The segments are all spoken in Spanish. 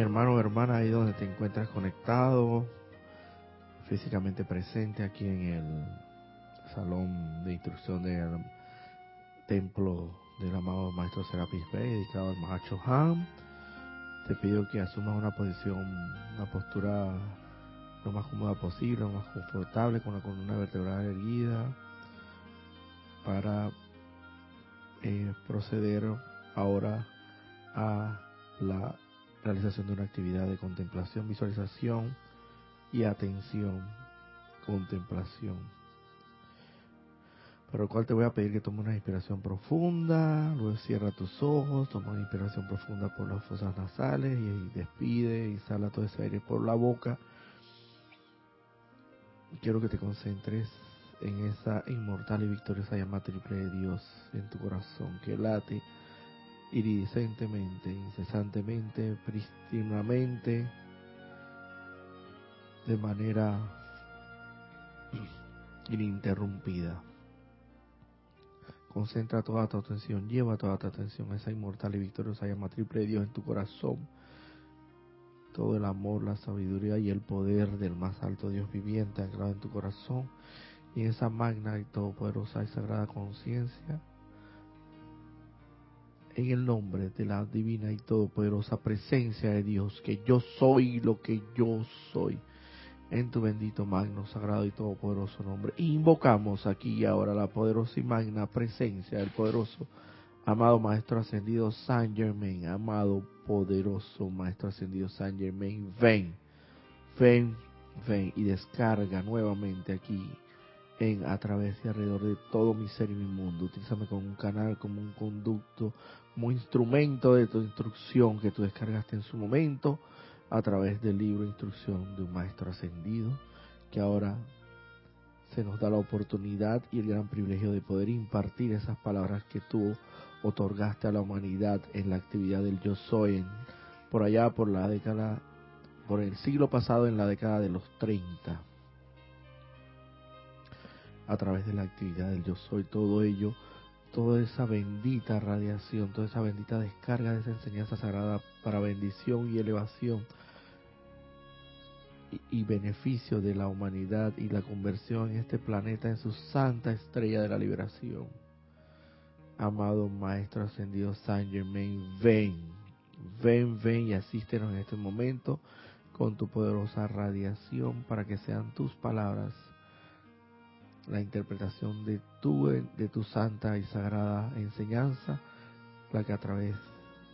hermano o hermana, ahí donde te encuentras conectado, físicamente presente aquí en el salón de instrucción del templo del amado Maestro Serapis Bey, dedicado al Mahacho Han. Te pido que asumas una posición, una postura lo más cómoda posible, lo más confortable, con la columna vertebral erguida, para eh, proceder ahora a la realización de una actividad de contemplación, visualización y atención, contemplación. Para lo cual te voy a pedir que tomes una inspiración profunda, luego cierra tus ojos, toma una inspiración profunda por las fosas nasales y despide y sala todo ese aire por la boca. Quiero que te concentres en esa inmortal y victoriosa llama triple de Dios en tu corazón que late iridicentemente, incesantemente, prístinamente, de manera ininterrumpida. Concentra toda tu atención, lleva toda tu atención a esa inmortal y victoriosa llama triple de Dios en tu corazón. Todo el amor, la sabiduría y el poder del más alto Dios viviente anclado en tu corazón y en esa magna y todopoderosa y sagrada conciencia en el nombre de la divina y todopoderosa presencia de Dios, que yo soy lo que yo soy, en tu bendito, magno, sagrado y todopoderoso nombre. Invocamos aquí y ahora la poderosa y magna presencia del poderoso, amado Maestro Ascendido San Germain, amado poderoso Maestro Ascendido San Germain, ven, ven, ven y descarga nuevamente aquí en a través y alrededor de todo mi ser y mi mundo. Utilízame como un canal, como un conducto, como instrumento de tu instrucción que tú descargaste en su momento a través del libro Instrucción de un Maestro Ascendido, que ahora se nos da la oportunidad y el gran privilegio de poder impartir esas palabras que tú otorgaste a la humanidad en la actividad del yo soy, por allá por la década, por el siglo pasado en la década de los 30, a través de la actividad del yo soy, todo ello toda esa bendita radiación, toda esa bendita descarga de esa enseñanza sagrada para bendición y elevación y, beneficio de la humanidad y la conversión en este planeta en su santa estrella de la liberación. Amado Maestro Ascendido Saint Germain, ven, ven, ven y asístenos en este momento con tu poderosa radiación para que sean tus palabras la interpretación de tu, de tu santa y sagrada enseñanza, la que a través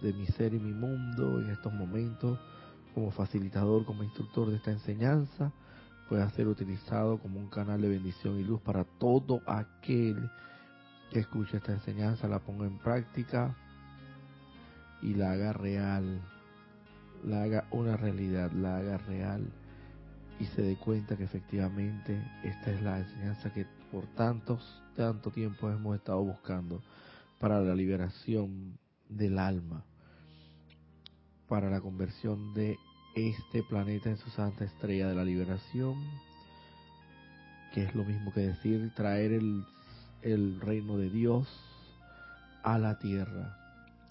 de mi ser y mi mundo en estos momentos, como facilitador, como instructor de esta enseñanza, pueda ser utilizado como un canal de bendición y luz para todo aquel que escuche esta enseñanza, la ponga en práctica y la haga real, la haga una realidad, la haga real y se dé cuenta que efectivamente esta es la enseñanza que por tantos, tanto tiempo hemos estado buscando para la liberación del alma, para la conversión de este planeta en su santa estrella de la liberación, que es lo mismo que decir traer el, el reino de Dios a la tierra,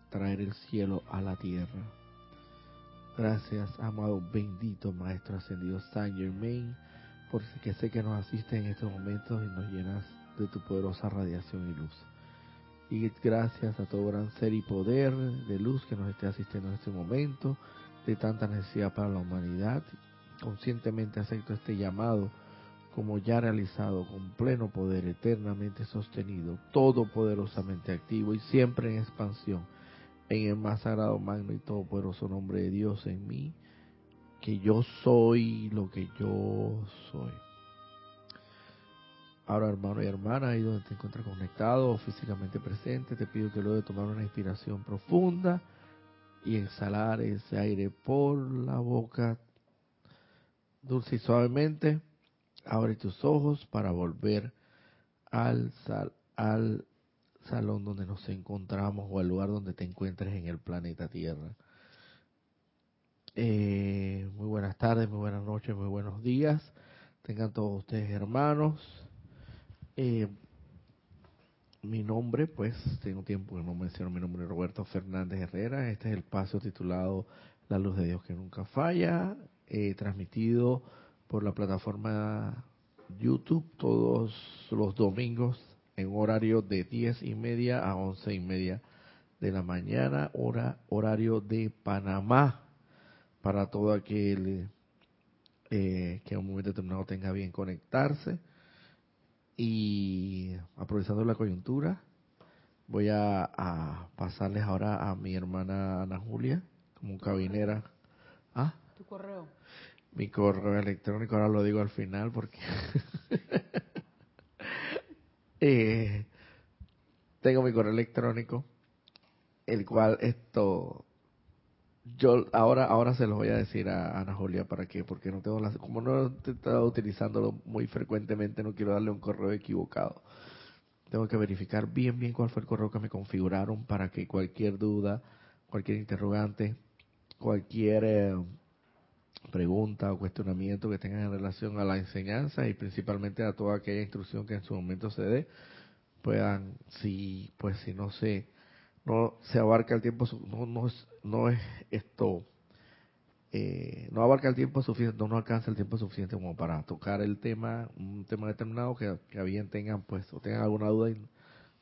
traer el cielo a la tierra Gracias, amado bendito Maestro Ascendido Saint Germain, porque sé que nos asiste en estos momentos y nos llenas de tu poderosa radiación y luz. Y gracias a todo gran ser y poder de luz que nos esté asistiendo en este momento, de tanta necesidad para la humanidad. Conscientemente acepto este llamado como ya realizado, con pleno poder, eternamente sostenido, todopoderosamente activo y siempre en expansión en el más sagrado, magno y todopoderoso nombre de Dios en mí, que yo soy lo que yo soy. Ahora, hermano y hermana, ahí donde te encuentras conectado o físicamente presente, te pido que luego de tomar una inspiración profunda y exhalar ese aire por la boca dulce y suavemente, abre tus ojos para volver al, sal, al salón donde nos encontramos o al lugar donde te encuentres en el planeta Tierra. Eh, muy buenas tardes, muy buenas noches, muy buenos días. Tengan todos ustedes hermanos. Eh, mi nombre, pues tengo tiempo que no menciono mi nombre, Roberto Fernández Herrera. Este es el paso titulado La luz de Dios que nunca falla, eh, transmitido por la plataforma YouTube todos los domingos en horario de 10 y media a 11 y media de la mañana, hora, horario de Panamá, para todo aquel eh, que en un momento determinado tenga bien conectarse. Y aprovechando la coyuntura, voy a, pasarles ahora a mi hermana Ana Julia, como cabinera. ¿Ah? Tu correo. Mi correo electrónico, ahora lo digo al final porque eh, tengo mi correo electrónico, el cual esto yo ahora ahora se los voy a decir a Ana Julia para que porque no tengo las como no he estado utilizándolo muy frecuentemente no quiero darle un correo equivocado. Tengo que verificar bien bien cuál fue el correo que me configuraron para que cualquier duda cualquier interrogante cualquier eh, pregunta o cuestionamiento que tengan en relación a la enseñanza y principalmente a toda aquella instrucción que en su momento se dé puedan si pues si no se no se abarca el tiempo, no, no, es, no es esto, eh, no abarca el tiempo suficiente, no, no alcanza el tiempo suficiente como para tocar el tema, un tema determinado que, que bien tengan pues, o tengan alguna duda,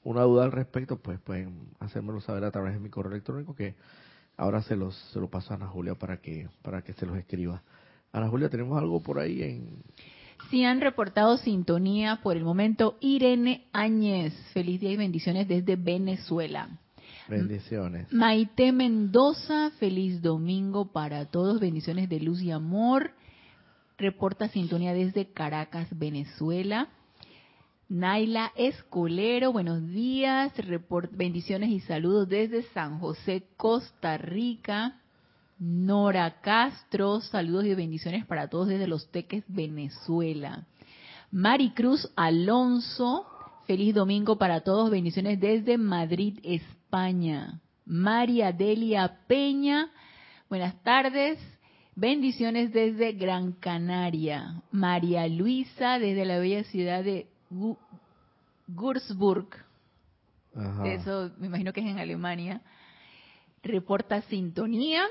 una duda al respecto, pues pueden hacérmelo saber a través de mi correo electrónico que ahora se los, se lo paso a Ana Julia para que, para que se los escriba. Ana Julia, ¿tenemos algo por ahí en, Sí han reportado sintonía por el momento Irene Áñez. Feliz día y bendiciones desde Venezuela. Bendiciones. Maite Mendoza, feliz domingo para todos, bendiciones de luz y amor. Reporta sintonía desde Caracas, Venezuela. Naila Escolero, buenos días. bendiciones y saludos desde San José, Costa Rica. Nora Castro, saludos y bendiciones para todos desde Los Teques, Venezuela. Maricruz Alonso, feliz domingo para todos, bendiciones desde Madrid, España. España. María Delia Peña, buenas tardes. Bendiciones desde Gran Canaria. María Luisa desde la bella ciudad de Würzburg. Eso me imagino que es en Alemania. Reporta sintonía.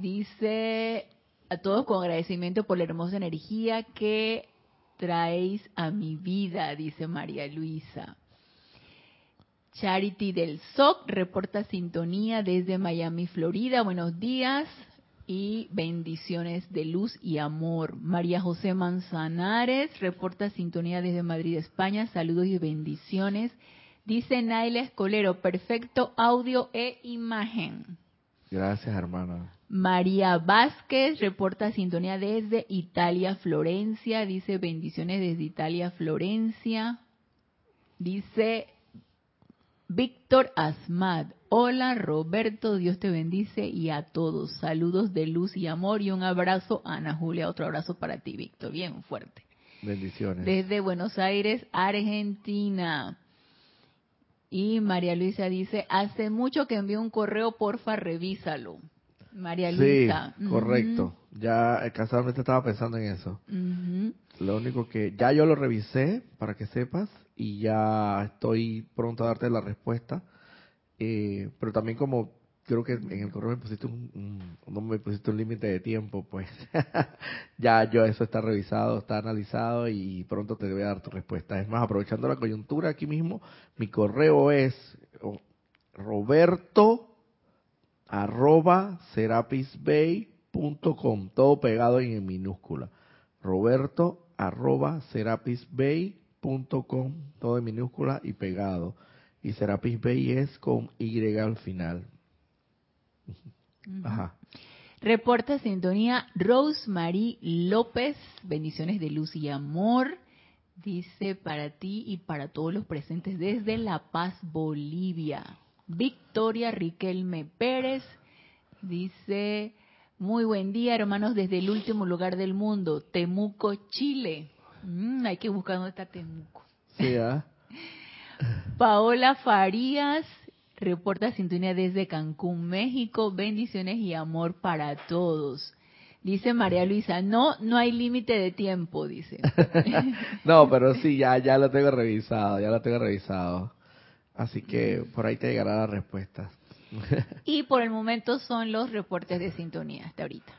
Dice a todos con agradecimiento por la hermosa energía que traéis a mi vida, dice María Luisa. Charity del SOC reporta sintonía desde Miami, Florida. Buenos días y bendiciones de luz y amor. María José Manzanares reporta sintonía desde Madrid, España. Saludos y bendiciones. Dice Naila Escolero, perfecto audio e imagen. Gracias, hermana. María Vázquez reporta sintonía desde Italia, Florencia. Dice bendiciones desde Italia, Florencia. Dice Víctor Asmad. Hola Roberto, Dios te bendice y a todos. Saludos de luz y amor y un abrazo Ana Julia. Otro abrazo para ti, Víctor. Bien fuerte. Bendiciones. Desde Buenos Aires, Argentina. Y María Luisa dice, hace mucho que envió un correo, porfa, revísalo. María Luisa. Sí, correcto. Ya eh, casualmente estaba pensando en eso. Lo único que ya yo lo revisé, para que sepas, y ya estoy pronto a darte la respuesta. Eh, pero también como creo que en el correo me pusiste un, no me pusiste un límite de tiempo, pues ya yo eso está revisado, está analizado y pronto te voy a dar tu respuesta. Es más, aprovechando la coyuntura aquí mismo, mi correo es roberto arroba serapisbay.com, todo pegado en minúscula. Roberto arroba serapisbay com, todo en minúscula y pegado. Y Serapis Bay es con Y al final. Ajá. Reporta sintonía Rosemary López, bendiciones de luz y amor. Dice para ti y para todos los presentes desde La Paz, Bolivia. Victoria Riquelme Pérez dice, muy buen día hermanos desde el último lugar del mundo, Temuco, Chile. Mm, hay que buscar dónde está Temuco. Sí, ¿ah? Paola Farías reporta sintonía desde Cancún, México. Bendiciones y amor para todos. Dice María Luisa, no, no hay límite de tiempo, dice. no, pero sí, ya, ya lo tengo revisado, ya lo tengo revisado. Así que por ahí te llegará la respuesta. y por el momento son los reportes de sintonía hasta ahorita.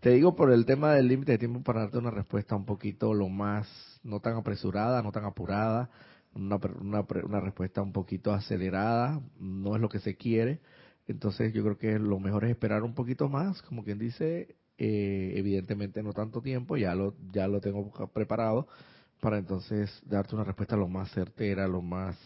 Te digo por el tema del límite de tiempo para darte una respuesta un poquito lo más, no tan apresurada, no tan apurada, una, una, una respuesta un poquito acelerada, no es lo que se quiere. Entonces yo creo que lo mejor es esperar un poquito más, como quien dice, eh, evidentemente no tanto tiempo, ya lo, ya lo tengo preparado para entonces darte una respuesta lo más certera, lo más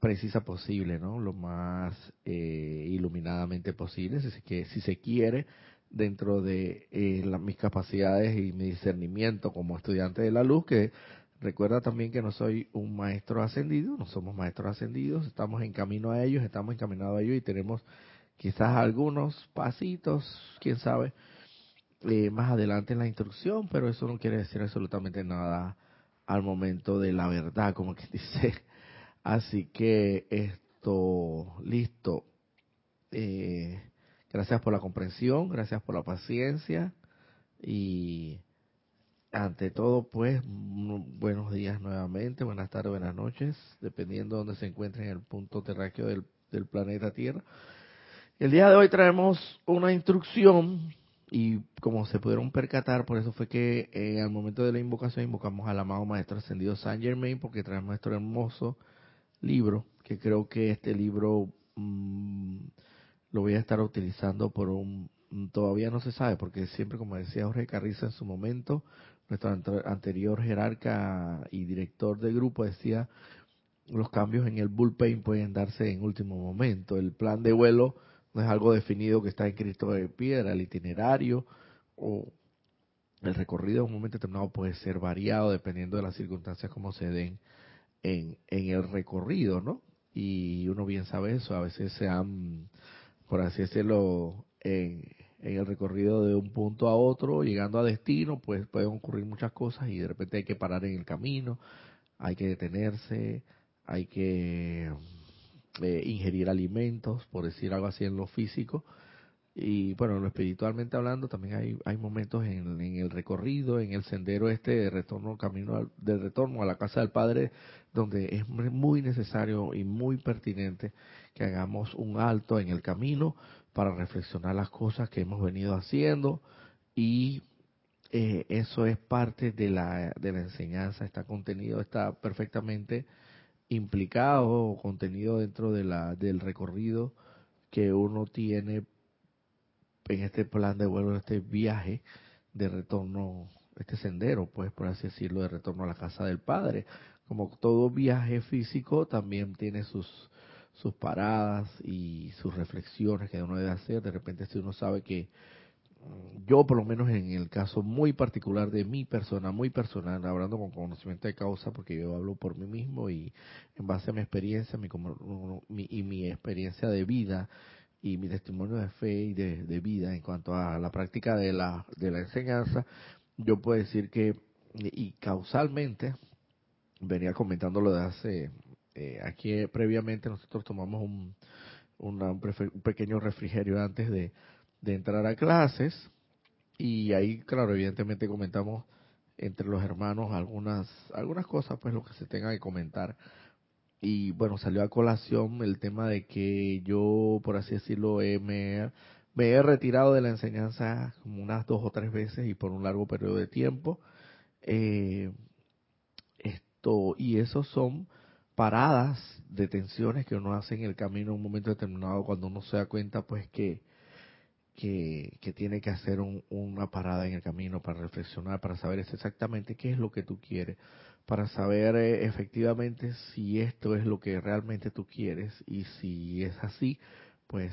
precisa posible, ¿no? Lo más eh, iluminadamente posible, así que si se quiere dentro de eh, mis capacidades y mi discernimiento como estudiante de la luz, que recuerda también que no soy un maestro ascendido, no somos maestros ascendidos, estamos en camino a ellos, estamos encaminados a ellos y tenemos quizás algunos pasitos, quién sabe, eh, más adelante en la instrucción, pero eso no quiere decir absolutamente nada al momento de la verdad, como que dice. Así que esto, listo. Eh, Gracias por la comprensión, gracias por la paciencia y ante todo, pues, buenos días nuevamente, buenas tardes, buenas noches, dependiendo de donde se encuentre en el punto terráqueo del, planeta Tierra. El día de hoy traemos una instrucción y como se pudieron percatar, por eso fue que eh, al momento de la invocación invocamos al amado Maestro Ascendido Saint Germain porque traemos nuestro hermoso libro, que creo que este libro... Mm, lo voy a estar utilizando por un, todavía no se sabe, porque siempre, como decía Jorge Carriza en su momento, nuestro anterior jerarca y director de grupo decía, los cambios en el bullpen pueden darse en último momento. El plan de vuelo no es algo definido que está escrito de piedra, el itinerario o el recorrido en un momento determinado puede ser variado dependiendo de las circunstancias como se den en, en el recorrido, ¿no? Y uno bien sabe eso, a veces se han por así decirlo, en, el recorrido de un punto a otro, llegando a destino, pues pueden ocurrir muchas cosas y de repente hay que parar en el camino, hay que detenerse, hay que eh, ingerir alimentos, por decir algo así en lo físico. Y bueno, lo espiritualmente hablando, también hay, hay momentos en, el recorrido, en el sendero este de retorno, camino de retorno a la casa del Padre, donde es muy necesario y muy pertinente que hagamos un alto en el camino para reflexionar las cosas que hemos venido haciendo y eh, eso es parte de la, de la enseñanza, está contenido, está perfectamente implicado o contenido dentro de la, del recorrido que uno tiene en este plan de vuelo, este viaje de retorno, este sendero, pues por así decirlo, de retorno a la casa del Padre. Como todo viaje físico también tiene sus sus paradas y sus reflexiones que uno debe hacer. De repente si uno sabe que mm, yo por lo menos en el caso muy particular de mi persona, muy personal, hablando con conocimiento de causa, porque yo hablo por mí mismo y en base a mi experiencia mi, y mi experiencia de vida y mi testimonio de fe y de, vida en cuanto a la práctica de la, de la enseñanza, yo puedo decir que, y causalmente, venía comentándolo de hace eh, aquí previamente nosotros tomamos un, un, pequeño refrigerio antes de, entrar a clases y ahí, claro, evidentemente comentamos entre los hermanos algunas algunas cosas, pues lo que se tenga que comentar. Y bueno, salió a colación el tema de que yo, por así decirlo, me, me he retirado de la enseñanza como unas dos o tres veces y por un largo periodo de tiempo. Eh, esto y esos son paradas, detenciones que uno hace en el camino en un momento determinado cuando uno se da cuenta pues que, que, tiene que hacer una parada en el camino para reflexionar, para saber exactamente qué es lo que tú quieres, para saber eh, efectivamente si esto es lo que realmente tú quieres y si es así, pues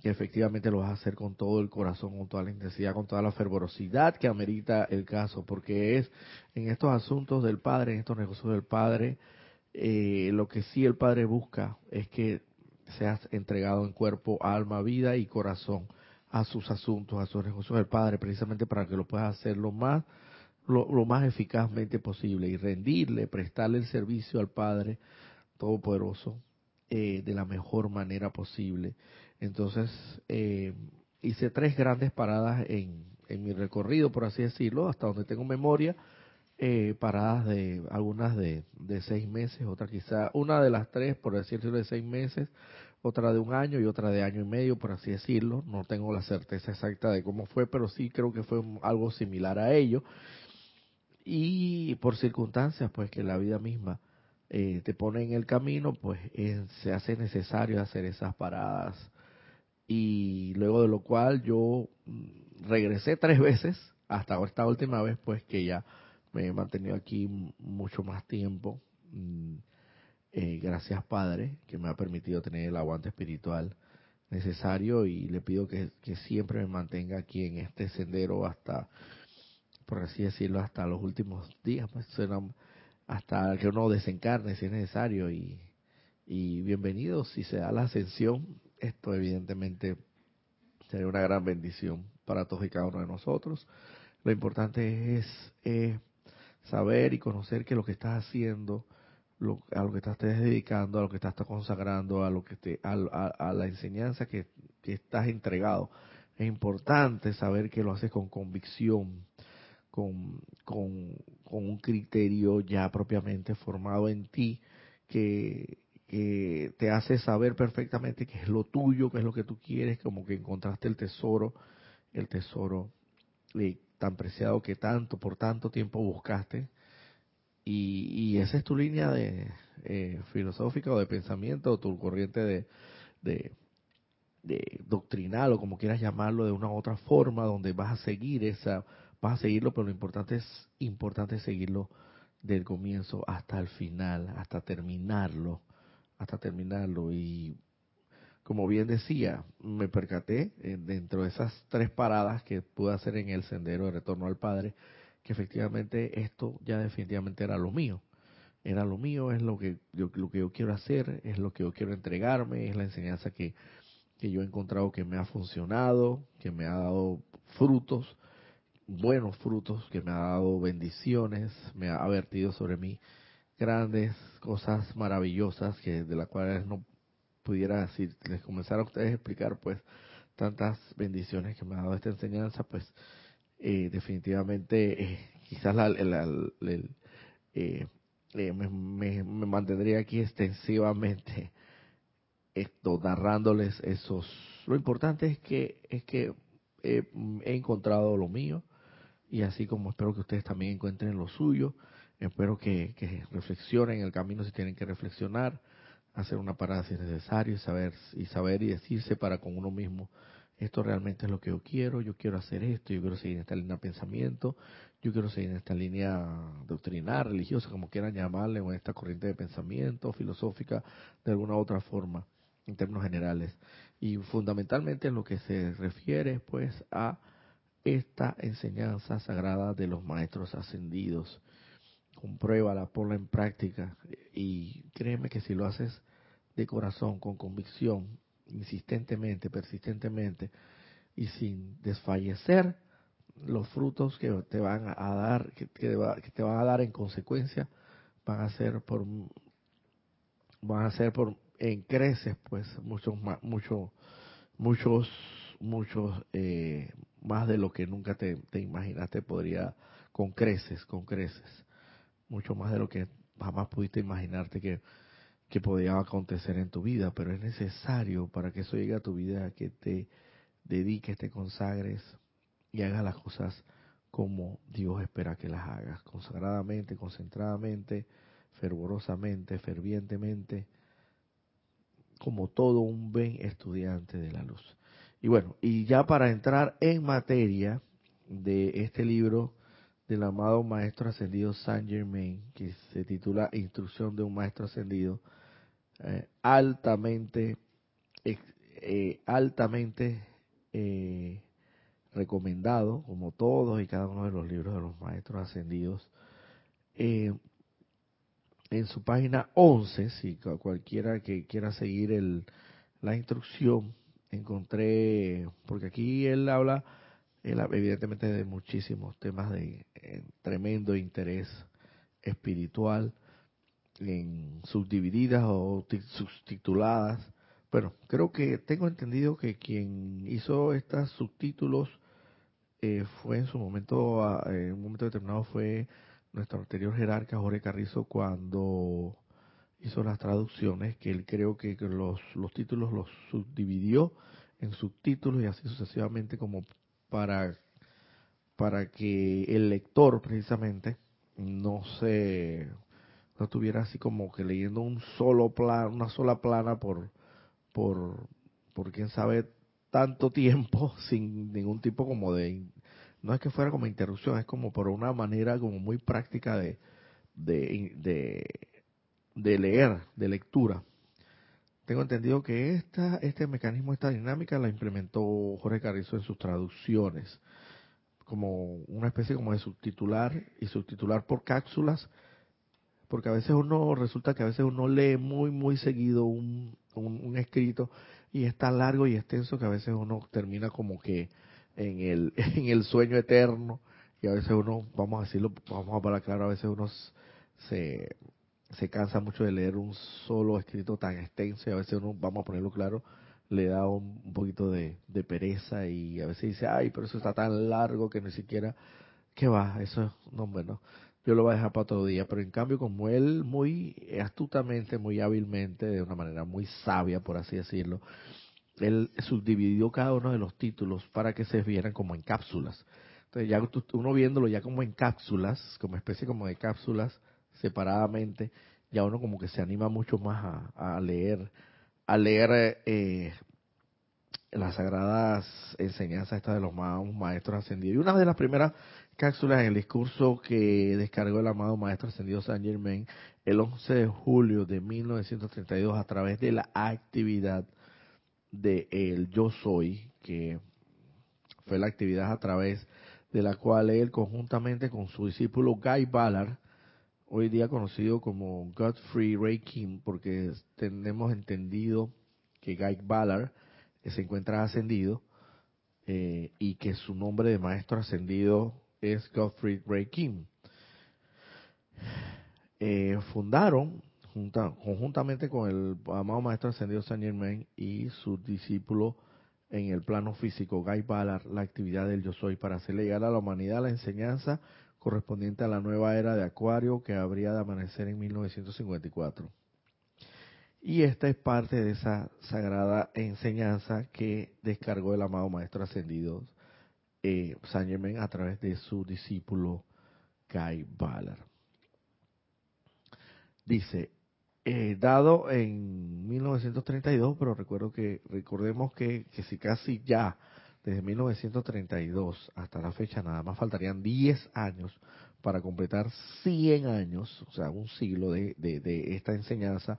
que efectivamente lo vas a hacer con todo el corazón, con toda la intensidad, con toda la fervorosidad que amerita el caso, porque es en estos asuntos del Padre, en estos negocios del Padre, eh, lo que sí el Padre busca es que seas entregado en cuerpo, alma, vida y corazón a sus asuntos, a sus negocios del Padre, precisamente para que lo puedas hacer lo más, lo, más eficazmente posible y rendirle, prestarle el servicio al Padre Todopoderoso eh, de la mejor manera posible. Entonces, eh, hice tres grandes paradas en, en mi recorrido, por así decirlo, hasta donde tengo memoria, eh, paradas de algunas de, de seis meses, otra quizá, una de las tres, por decirlo, de seis meses, otra de un año y otra de año y medio, por así decirlo. No tengo la certeza exacta de cómo fue, pero sí creo que fue algo similar a ello. Y por circunstancias, pues que la vida misma eh, te pone en el camino, pues se hace necesario hacer esas paradas. Y luego de lo cual yo mm, regresé tres veces, hasta esta última vez, pues que ya me he mantenido aquí mucho más tiempo. Mm, eh, gracias Padre, que me ha permitido tener el aguante espiritual necesario y le pido que, siempre me mantenga aquí en este sendero hasta, por así decirlo, hasta los últimos días, pues, hasta que uno desencarne si es necesario y, y bienvenido si se da la ascensión, esto evidentemente sería una gran bendición para todos y cada uno de nosotros. Lo importante es eh, saber y conocer que lo que estás haciendo a lo que estás dedicando, a lo que estás consagrando, a lo que te, a, la enseñanza que, estás entregado. Es importante saber que lo haces con convicción, con, con, un criterio ya propiamente formado en ti, que, que te hace saber perfectamente qué es lo tuyo, qué es lo que tú quieres, como que encontraste el tesoro, el tesoro eh, tan preciado que tanto, por tanto tiempo buscaste, y, esa es tu línea de eh, filosófica o de pensamiento, o tu corriente de, de, doctrinal, o como quieras llamarlo, de una u otra forma, donde vas a seguir esa, vas a seguirlo, pero lo importante es importante seguirlo del comienzo hasta el final, hasta terminarlo, hasta terminarlo. Y como bien decía, me percaté eh, dentro de esas tres paradas que pude hacer en el sendero de retorno al Padre, que efectivamente esto ya definitivamente era lo mío. Era lo mío, es lo que yo, lo que yo quiero hacer, es lo que yo quiero entregarme, es la enseñanza que, que yo he encontrado que me ha funcionado, que me ha dado frutos, buenos frutos, que me ha dado bendiciones, me ha vertido sobre mí grandes cosas maravillosas que de las cuales no pudiera decir, les comenzara a ustedes a explicar pues tantas bendiciones que me ha dado esta enseñanza, pues eh, definitivamente eh, quizás la, eh, me, mantendría aquí extensivamente esto narrándoles esos lo importante es que es que he encontrado lo mío y así como espero que ustedes también encuentren lo suyo espero que, que reflexionen el camino si tienen que reflexionar hacer una parada si es necesario y saber y saber y decirse para con uno mismo esto realmente es lo que yo quiero, yo quiero hacer esto, yo quiero seguir en esta línea de pensamiento, yo quiero seguir en esta línea doctrinal, religiosa, como quieran llamarle, o en esta corriente de pensamiento, filosófica, de alguna u otra forma, en términos generales. Y fundamentalmente en lo que se refiere, pues, a esta enseñanza sagrada de los maestros ascendidos. Compruébala, ponla en práctica. Y créeme que si lo haces de corazón, con convicción, insistentemente, persistentemente y sin desfallecer, los frutos que te van a dar, que, te van a dar en consecuencia, van a ser por, van a ser por, en creces, pues, muchos muchos, muchos, muchos, eh, más de lo que nunca te, te imaginaste podría, con creces, con creces, mucho más de lo que jamás pudiste imaginarte que que podía acontecer en tu vida, pero es necesario para que eso llegue a tu vida que te dediques, te consagres y hagas las cosas como Dios espera que las hagas, consagradamente, concentradamente, fervorosamente, fervientemente, como todo un buen estudiante de la luz. Y bueno, y ya para entrar en materia de este libro del amado Maestro Ascendido Saint Germain, que se titula Instrucción de un Maestro Ascendido, eh, altamente, eh, altamente eh, recomendado, como todos y cada uno de los libros de los maestros ascendidos. en su página 11, si cualquiera que quiera seguir el, la instrucción, encontré, porque aquí él habla evidentemente de muchísimos temas de tremendo interés espiritual, en subdivididas o subtituladas. Bueno, creo que tengo entendido que quien hizo estos subtítulos eh, fue en su momento, en un momento determinado fue nuestro anterior jerarca Jorge Carrizo cuando hizo las traducciones, que él creo que los, los títulos los subdividió en subtítulos y así sucesivamente como para, para que el lector precisamente no se no estuviera así como que leyendo un solo plan, una sola plana por por por quién sabe tanto tiempo sin ningún tipo como de no es que fuera como interrupción, es como por una manera como muy práctica de, de, de, leer, de lectura. Tengo entendido que esta, este mecanismo, esta dinámica la implementó Jorge Carrizo en sus traducciones, como una especie como de subtitular y subtitular por cápsulas, porque a veces uno, resulta que a veces uno lee muy, muy seguido un, un escrito y es tan largo y extenso que a veces uno termina como que en el, en el sueño eterno y a veces uno, vamos a decirlo, vamos a hablar claro, a veces uno se, se cansa mucho de leer un solo escrito tan extenso y a veces uno, vamos a ponerlo claro, le da un, poquito de, pereza y a veces dice, ay, pero eso está tan largo que ni siquiera, ¿qué va? Eso, no, bueno, yo lo voy a dejar para otro día, pero en cambio como él muy astutamente, muy hábilmente, de una manera muy sabia, por así decirlo, él subdividió cada uno de los títulos para que se vieran como en cápsulas. Entonces ya uno viéndolo ya como en cápsulas, como especie como de cápsulas separadamente, ya uno como que se anima mucho más a, leer, a leer eh, las sagradas enseñanzas estas de los maestros ascendidos. Y una de las primeras cápsulas en el discurso que descargó el amado maestro ascendido Saint Germain el 11 de julio de 1932 a través de la actividad de el Yo Soy, que fue la actividad a través de la cual él conjuntamente con su discípulo Guy Ballard, hoy día conocido como Godfrey Ray Kim, porque tenemos entendido que Guy Ballard se encuentra ascendido eh, y que su nombre de maestro ascendido es Godfrey Ray Kim. Eh, fundaron conjuntamente con el amado Maestro Ascendido Saint Germain y su discípulo en el plano físico, Guy Ballard, la actividad del Yo Soy para hacerle llegar a la humanidad la enseñanza correspondiente a la nueva era de Acuario que habría de amanecer en 1954. Y esta es parte de esa sagrada enseñanza que descargó el amado Maestro Ascendido eh, Saint Germain a través de su discípulo Guy Ballard. Dice, eh, dado en 1932, pero recuerdo que recordemos que, que si casi ya desde 1932 hasta la fecha nada más faltarían 10 años para completar 100 años, o sea, un siglo de, de, esta enseñanza.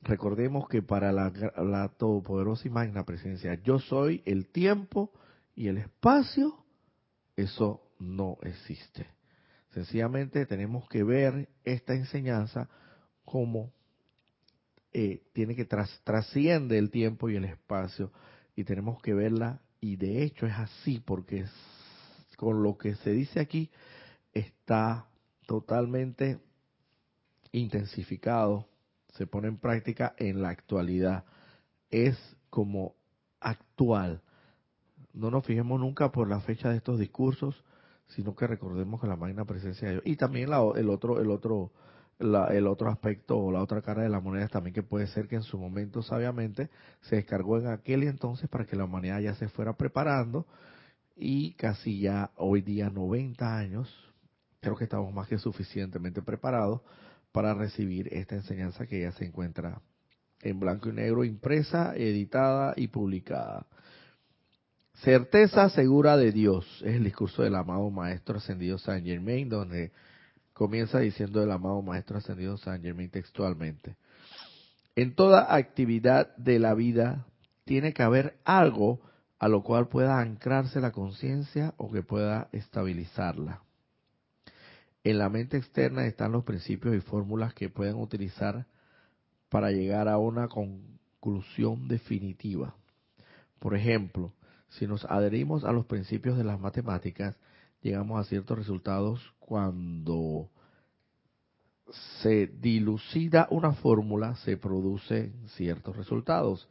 Recordemos que para la, todopoderosa y magna presencia, yo soy el tiempo y el espacio, eso no existe. Sencillamente tenemos que ver esta enseñanza como eh, tiene que trasciende el tiempo y el espacio y tenemos que verla y de hecho es así porque con lo que se dice aquí está totalmente intensificado, se pone en práctica en la actualidad, es como actual. No nos fijemos nunca por la fecha de estos discursos, sino que recordemos que la magna presencia de Dios. Y también el otro, el otro el otro aspecto o la otra cara de la moneda también que puede ser que en su momento sabiamente se descargó en aquel entonces para que la humanidad ya se fuera preparando y casi ya hoy día 90 años, creo que estamos más que suficientemente preparados para recibir esta enseñanza que ya se encuentra en blanco y negro, impresa, editada y publicada. Certeza segura de Dios es el discurso del amado Maestro Ascendido Saint Germain, donde comienza diciendo el amado Maestro Ascendido San Germain textualmente. En toda actividad de la vida tiene que haber algo a lo cual pueda anclarse la conciencia o que pueda estabilizarla. En la mente externa están los principios y fórmulas que pueden utilizar para llegar a una conclusión definitiva. Por ejemplo, si nos adherimos a los principios de las matemáticas, llegamos a ciertos resultados cuando se dilucida una fórmula, se producen ciertos resultados.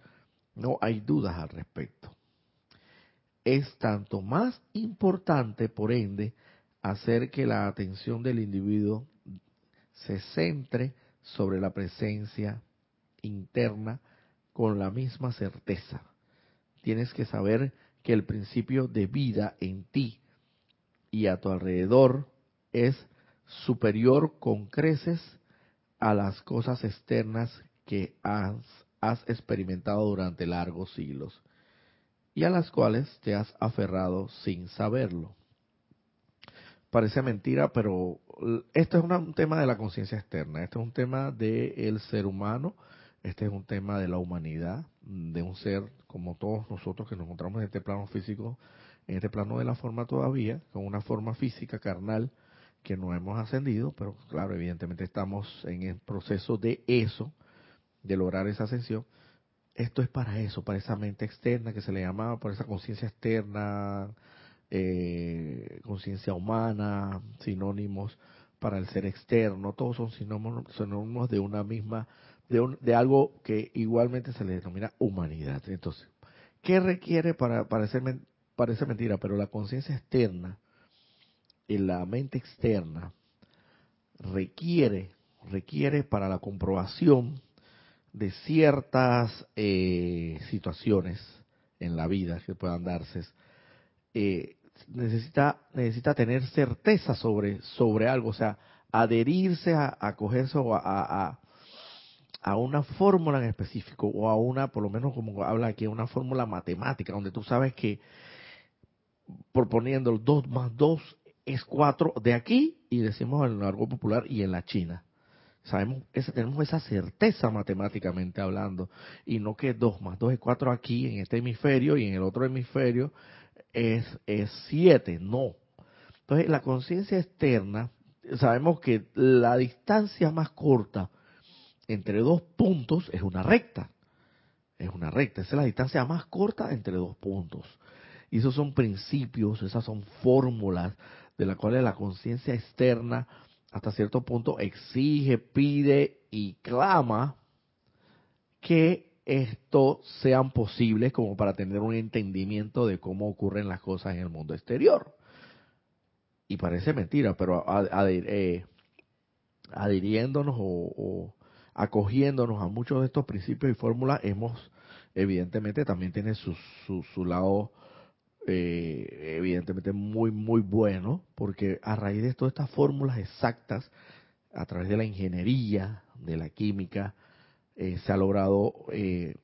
No hay dudas al respecto. Es tanto más importante, por ende, hacer que la atención del individuo se centre sobre la presencia interna con la misma certeza. Tienes que saber que el principio de vida en ti y a tu alrededor es superior con creces a las cosas externas que has, has, experimentado durante largos siglos y a las cuales te has aferrado sin saberlo. Parece mentira, pero esto es un tema de la conciencia externa, esto es un tema del ser humano, este es un tema de la humanidad, de un ser como todos nosotros que nos encontramos en este plano físico, en este plano de la forma todavía, con una forma física carnal que no hemos ascendido, pero claro, evidentemente estamos en el proceso de eso, de lograr esa ascensión. Esto es para eso, para esa mente externa que se le llamaba, para esa conciencia externa, eh, conciencia humana, sinónimos para el ser externo, todos son sinónimos, de una misma, de, de algo que igualmente se le denomina humanidad. Entonces, ¿qué requiere para parecer, parece mentira? Pero la conciencia externa y la mente externa requiere, requiere para la comprobación de ciertas eh, situaciones en la vida que puedan darse, eh, necesita, necesita tener certeza sobre, sobre algo, o sea, adherirse a, acogerse a, a, a, una fórmula en específico o a una, por lo menos como habla aquí, una fórmula matemática, donde tú sabes que proponiendo el 2 más 2 es 4 de aquí y decimos en el largo popular y en la China. Sabemos, esa, tenemos esa certeza matemáticamente hablando, y no que 2 más 2 es 4 aquí en este hemisferio y en el otro hemisferio es, es siete, no. Entonces, la conciencia externa, sabemos que la distancia más corta entre dos puntos es una recta. Es una recta, esa es la distancia más corta entre dos puntos. Y esos son principios, esas son fórmulas de las cuales la conciencia externa hasta cierto punto exige, pide y clama que esto sean posibles como para tener un entendimiento de cómo ocurren las cosas en el mundo exterior. Y parece mentira, pero eh, adhiriéndonos o, acogiéndonos a muchos de estos principios y fórmulas, hemos, evidentemente, también tiene su, su, lado, eh, evidentemente, muy, muy bueno, porque a raíz de todas estas fórmulas exactas, a través de la ingeniería, de la química, eh, se ha logrado, eh,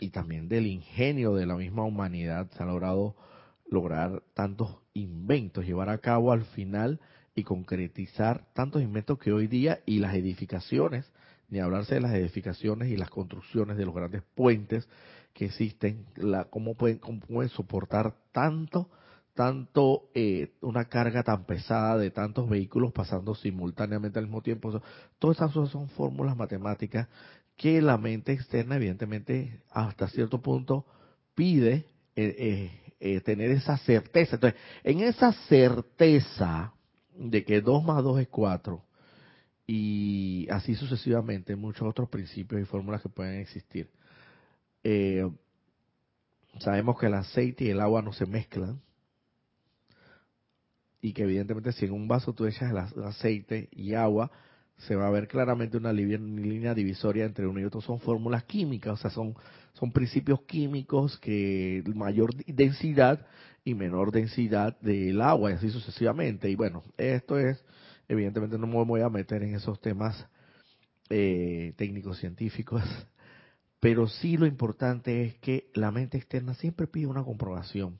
y también del ingenio de la misma humanidad, se ha logrado lograr tantos inventos, llevar a cabo al final y concretizar tantos inventos que hoy día y las edificaciones, ni hablarse de las edificaciones y las construcciones de los grandes puentes que existen, cómo, pueden, cómo pueden soportar tanto, tanto eh, una carga tan pesada de tantos vehículos pasando simultáneamente al mismo tiempo. todas esas son fórmulas matemáticas que la mente externa, evidentemente, hasta cierto punto pide eh, eh, eh, tener esa certeza. Entonces, en esa certeza de que 2 más 2 es 4, y así sucesivamente, muchos otros principios y fórmulas que pueden existir. Sabemos que el aceite y el agua no se mezclan, y que evidentemente si en un vaso tú echas el aceite y agua, se va a ver claramente una línea divisoria entre uno y otro. Son fórmulas químicas, o sea, son, son principios químicos que mayor densidad y menor densidad del agua y así sucesivamente. Y bueno, esto es, evidentemente no me voy a meter en esos temas eh, técnicos científicos, pero sí lo importante es que la mente externa siempre pide una comprobación.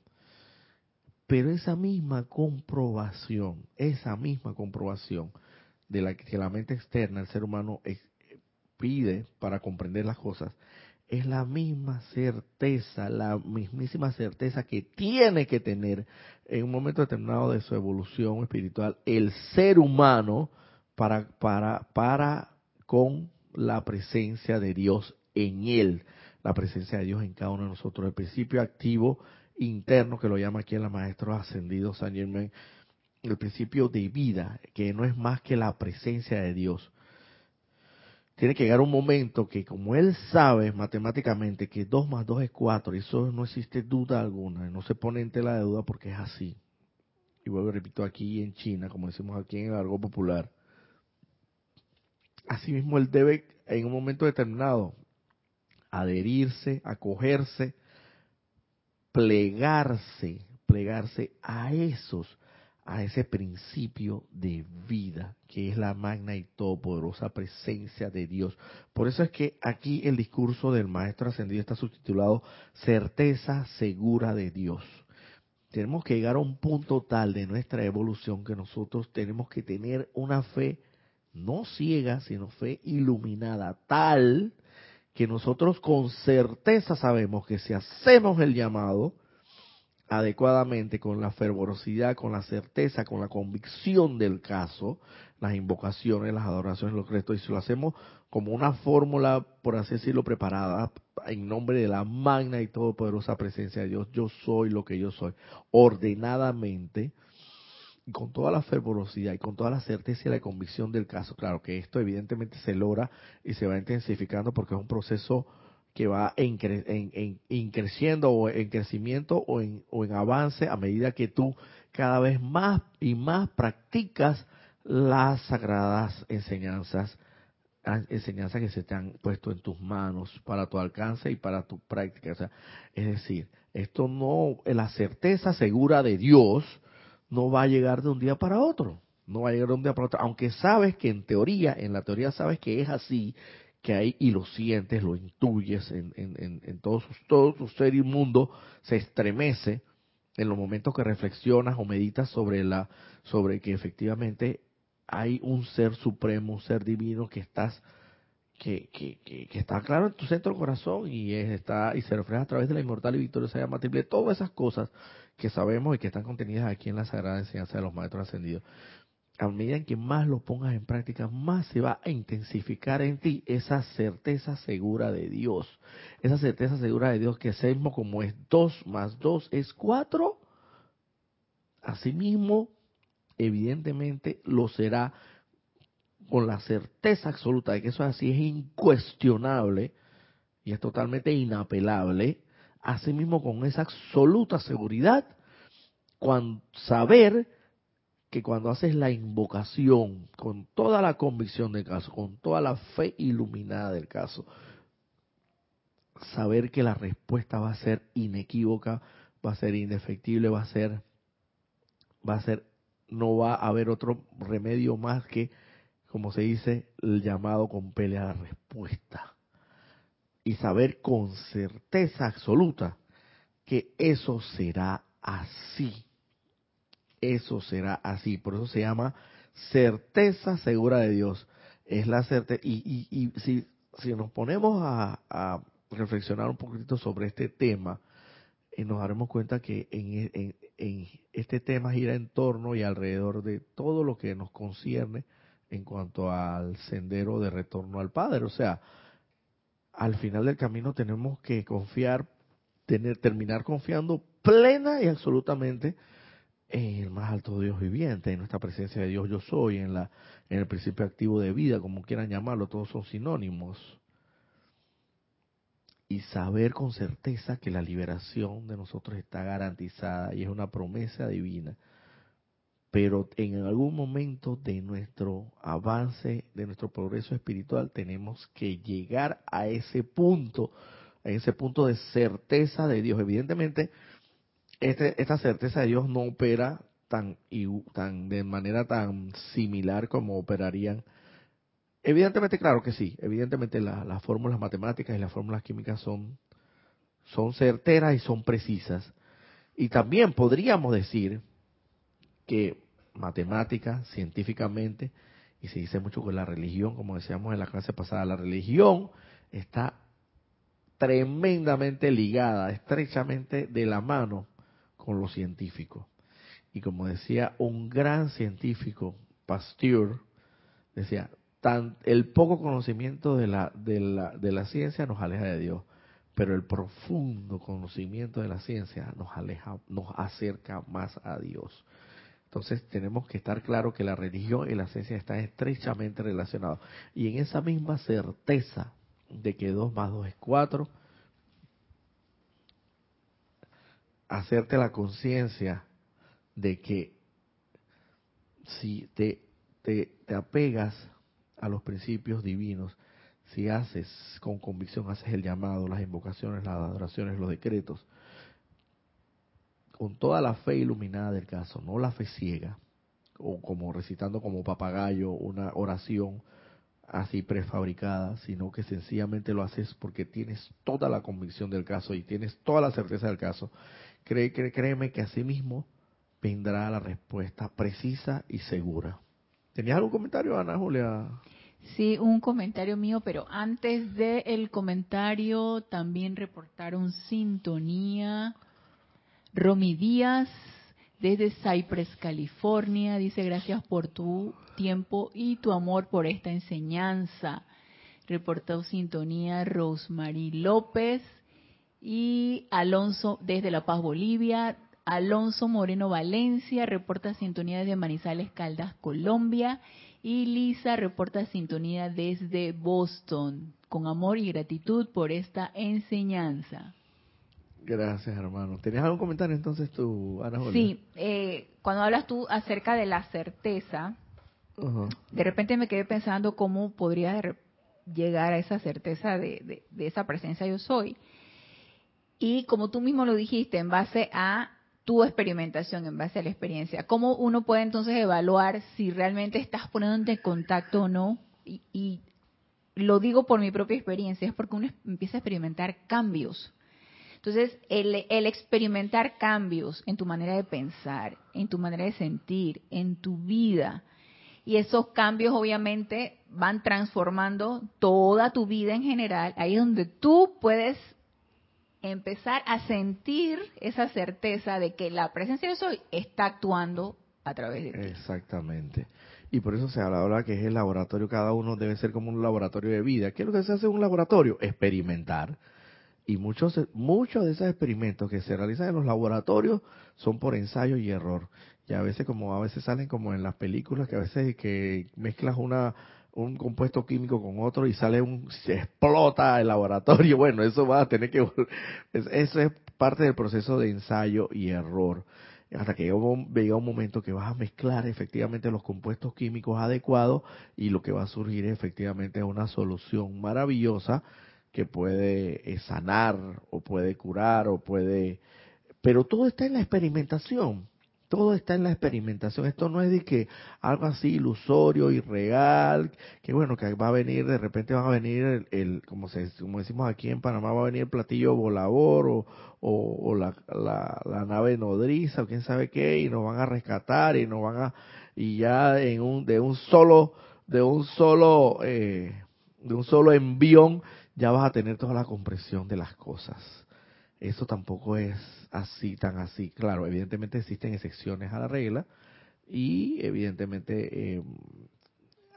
Pero esa misma comprobación, esa misma comprobación, de la que la mente externa, el ser humano, pide para comprender las cosas, es la misma certeza, la mismísima certeza que tiene que tener en un momento determinado de su evolución espiritual el ser humano para, para, para con la presencia de Dios en él, la presencia de Dios en cada uno de nosotros, el principio activo interno que lo llama aquí el maestro ascendido San Germain, el principio de vida, que no es más que la presencia de Dios. Tiene que llegar un momento que como él sabe matemáticamente que 2 más 2 es 4, y eso no existe duda alguna, no se pone en tela de duda porque es así. y vuelvo repito aquí en China, como decimos aquí en el argot popular, asimismo él debe en un momento determinado adherirse, acogerse, plegarse, plegarse a esos, a ese principio de vida que es la magna y todopoderosa presencia de Dios. Por eso es que aquí el discurso del Maestro Ascendido está subtitulado Certeza segura de Dios. Tenemos que llegar a un punto tal de nuestra evolución que nosotros tenemos que tener una fe no ciega, sino fe iluminada, tal que nosotros con certeza sabemos que si hacemos el llamado adecuadamente, con la fervorosidad, con la certeza, con la convicción del caso, las invocaciones, las adoraciones, los restos, y si lo hacemos como una fórmula, por así decirlo, preparada en nombre de la magna y todopoderosa presencia de Dios, yo soy lo que yo soy, ordenadamente, con toda la fervorosidad y con toda la certeza y la convicción del caso. Claro que esto evidentemente se logra y se va intensificando porque es un proceso que va en, creciendo o en crecimiento o en, o en avance a medida que tú cada vez más y más practicas las sagradas enseñanzas, enseñanzas que se te han puesto en tus manos para tu alcance y para tu práctica. O sea, es decir, esto no, la certeza segura de Dios, no va a llegar de un día para otro. No va a llegar de un día para otro. Aunque sabes que en teoría, en la teoría sabes que es así, que hay y lo sientes, lo intuyes en, en, en, todo, su, todo ser inmundo, se estremece en los momentos que reflexionas o meditas sobre la sobre que efectivamente hay un ser supremo, un ser divino que estás que, está claro en tu centro del corazón y está y se refleja a través de la inmortal y victoriosa llama triple, todas esas cosas que sabemos y que están contenidas aquí en la Sagrada Enseñanza de los Maestros Ascendidos. A medida en que más lo pongas en práctica, más se va a intensificar en ti esa certeza segura de Dios. Esa certeza segura de Dios que mismo como es 2 más 2 es 4, asimismo, evidentemente lo será con la certeza absoluta de que eso así es incuestionable y es totalmente inapelable asimismo con esa absoluta seguridad, saber que cuando haces la invocación con toda la convicción del caso, con toda la fe iluminada del caso, saber que la respuesta va a ser inequívoca, va a ser indefectible, va a ser, va a ser, no va a haber otro remedio más que, como se dice, el llamado con pelea a la respuesta y saber con certeza absoluta que eso será así. Eso será así. Por eso se llama certeza segura de Dios. Es la certeza. Y, y, si, si, nos ponemos a, reflexionar un poquito sobre este tema, eh, nos daremos cuenta que en, en, en, este tema gira en torno y alrededor de todo lo que nos concierne en cuanto al sendero de retorno al Padre. O sea, al final del camino tenemos que confiar, tener, terminar confiando plena y absolutamente en el más alto Dios viviente, en nuestra presencia de Dios yo soy, en la en el principio activo de vida, como quieran llamarlo, todos son sinónimos. Y saber con certeza que la liberación de nosotros está garantizada y es una promesa divina pero en algún momento de nuestro avance, de nuestro progreso espiritual, tenemos que llegar a ese punto, a ese punto de certeza de Dios. Evidentemente, este, esta certeza de Dios no opera tan, de manera tan similar como operarían. Evidentemente, claro que sí. Evidentemente, las fórmulas matemáticas y las fórmulas químicas son, son certeras y son precisas. Y también podríamos decir que matemática, científicamente, y se dice mucho con la religión, como decíamos en la clase pasada, la religión está tremendamente ligada, estrechamente de la mano con lo científico. Y como decía un gran científico, Pasteur, decía, el poco conocimiento de la, de, la, de la ciencia nos aleja de Dios, pero el profundo conocimiento de la ciencia nos aleja, nos acerca más a Dios. Entonces tenemos que estar claro que la religión y la ciencia están estrechamente relacionados. Y en esa misma certeza de que 2 más 2 es 4, hacerte la conciencia de que si te, te, te apegas a los principios divinos, si haces con convicción, haces el llamado, las invocaciones, las adoraciones, los decretos, con toda la fe iluminada del caso, no la fe ciega, o como recitando como papagayo una oración así prefabricada, sino que sencillamente lo haces porque tienes toda la convicción del caso y tienes toda la certeza del caso. Cree, créeme que así mismo vendrá la respuesta precisa y segura. ¿Tenías algún comentario, Ana Julia? Sí, un comentario mío, pero antes del el comentario también reportaron sintonía. Romy Díaz, desde Cypress, California, dice gracias por tu tiempo y tu amor por esta enseñanza. Reportó sintonía Rosemary López y Alonso desde La Paz, Bolivia. Alonso Moreno Valencia reporta sintonía desde Manizales Caldas, Colombia. Y Lisa reporta sintonía desde Boston, con amor y gratitud por esta enseñanza. Gracias, hermano. ¿Tenías algún comentario entonces tú, Ana Julia? Sí, eh, cuando hablas tú acerca de la certeza, de repente me quedé pensando cómo podría llegar a esa certeza de, de esa presencia yo soy. Y como tú mismo lo dijiste, en base a tu experimentación en base a la experiencia. ¿Cómo uno puede entonces evaluar si realmente estás poniéndote en contacto o no? Y, lo digo por mi propia experiencia, es porque uno empieza a experimentar cambios. Entonces, el, el, experimentar cambios en tu manera de pensar, en tu manera de sentir, en tu vida, y esos cambios obviamente van transformando toda tu vida en general, ahí es donde tú puedes empezar a sentir esa certeza de que la presencia de soy está actuando a través de ti. Exactamente. Y por eso se habla que es el laboratorio, cada uno debe ser como un laboratorio de vida. ¿Qué es lo que se hace en un laboratorio? Experimentar. Y muchos, muchos de esos experimentos que se realizan en los laboratorios son por ensayo y error. Y a veces como a veces salen como en las películas que a veces que mezclas una un compuesto químico con otro y sale un, se explota el laboratorio. Bueno, eso va a tener que, eso es parte del proceso de ensayo y error. Hasta que llega un, momento que vas a mezclar efectivamente los compuestos químicos adecuados y lo que va a surgir efectivamente es una solución maravillosa que puede eh, sanar o puede curar o puede... Pero todo está en la experimentación todo está en la experimentación. Esto no es de que algo así ilusorio, irreal, que bueno, que va a venir, de repente va a venir el, como, se, como decimos aquí en Panamá, va a venir el platillo volador o, o, la, la, nave nodriza o quién sabe qué, y nos van a rescatar y nos van a, y ya en un, de un solo, de un solo, eh, de un solo envión, ya vas a tener toda la compresión de las cosas. Eso tampoco es así, tan así. Claro, evidentemente existen excepciones a la regla y evidentemente eh,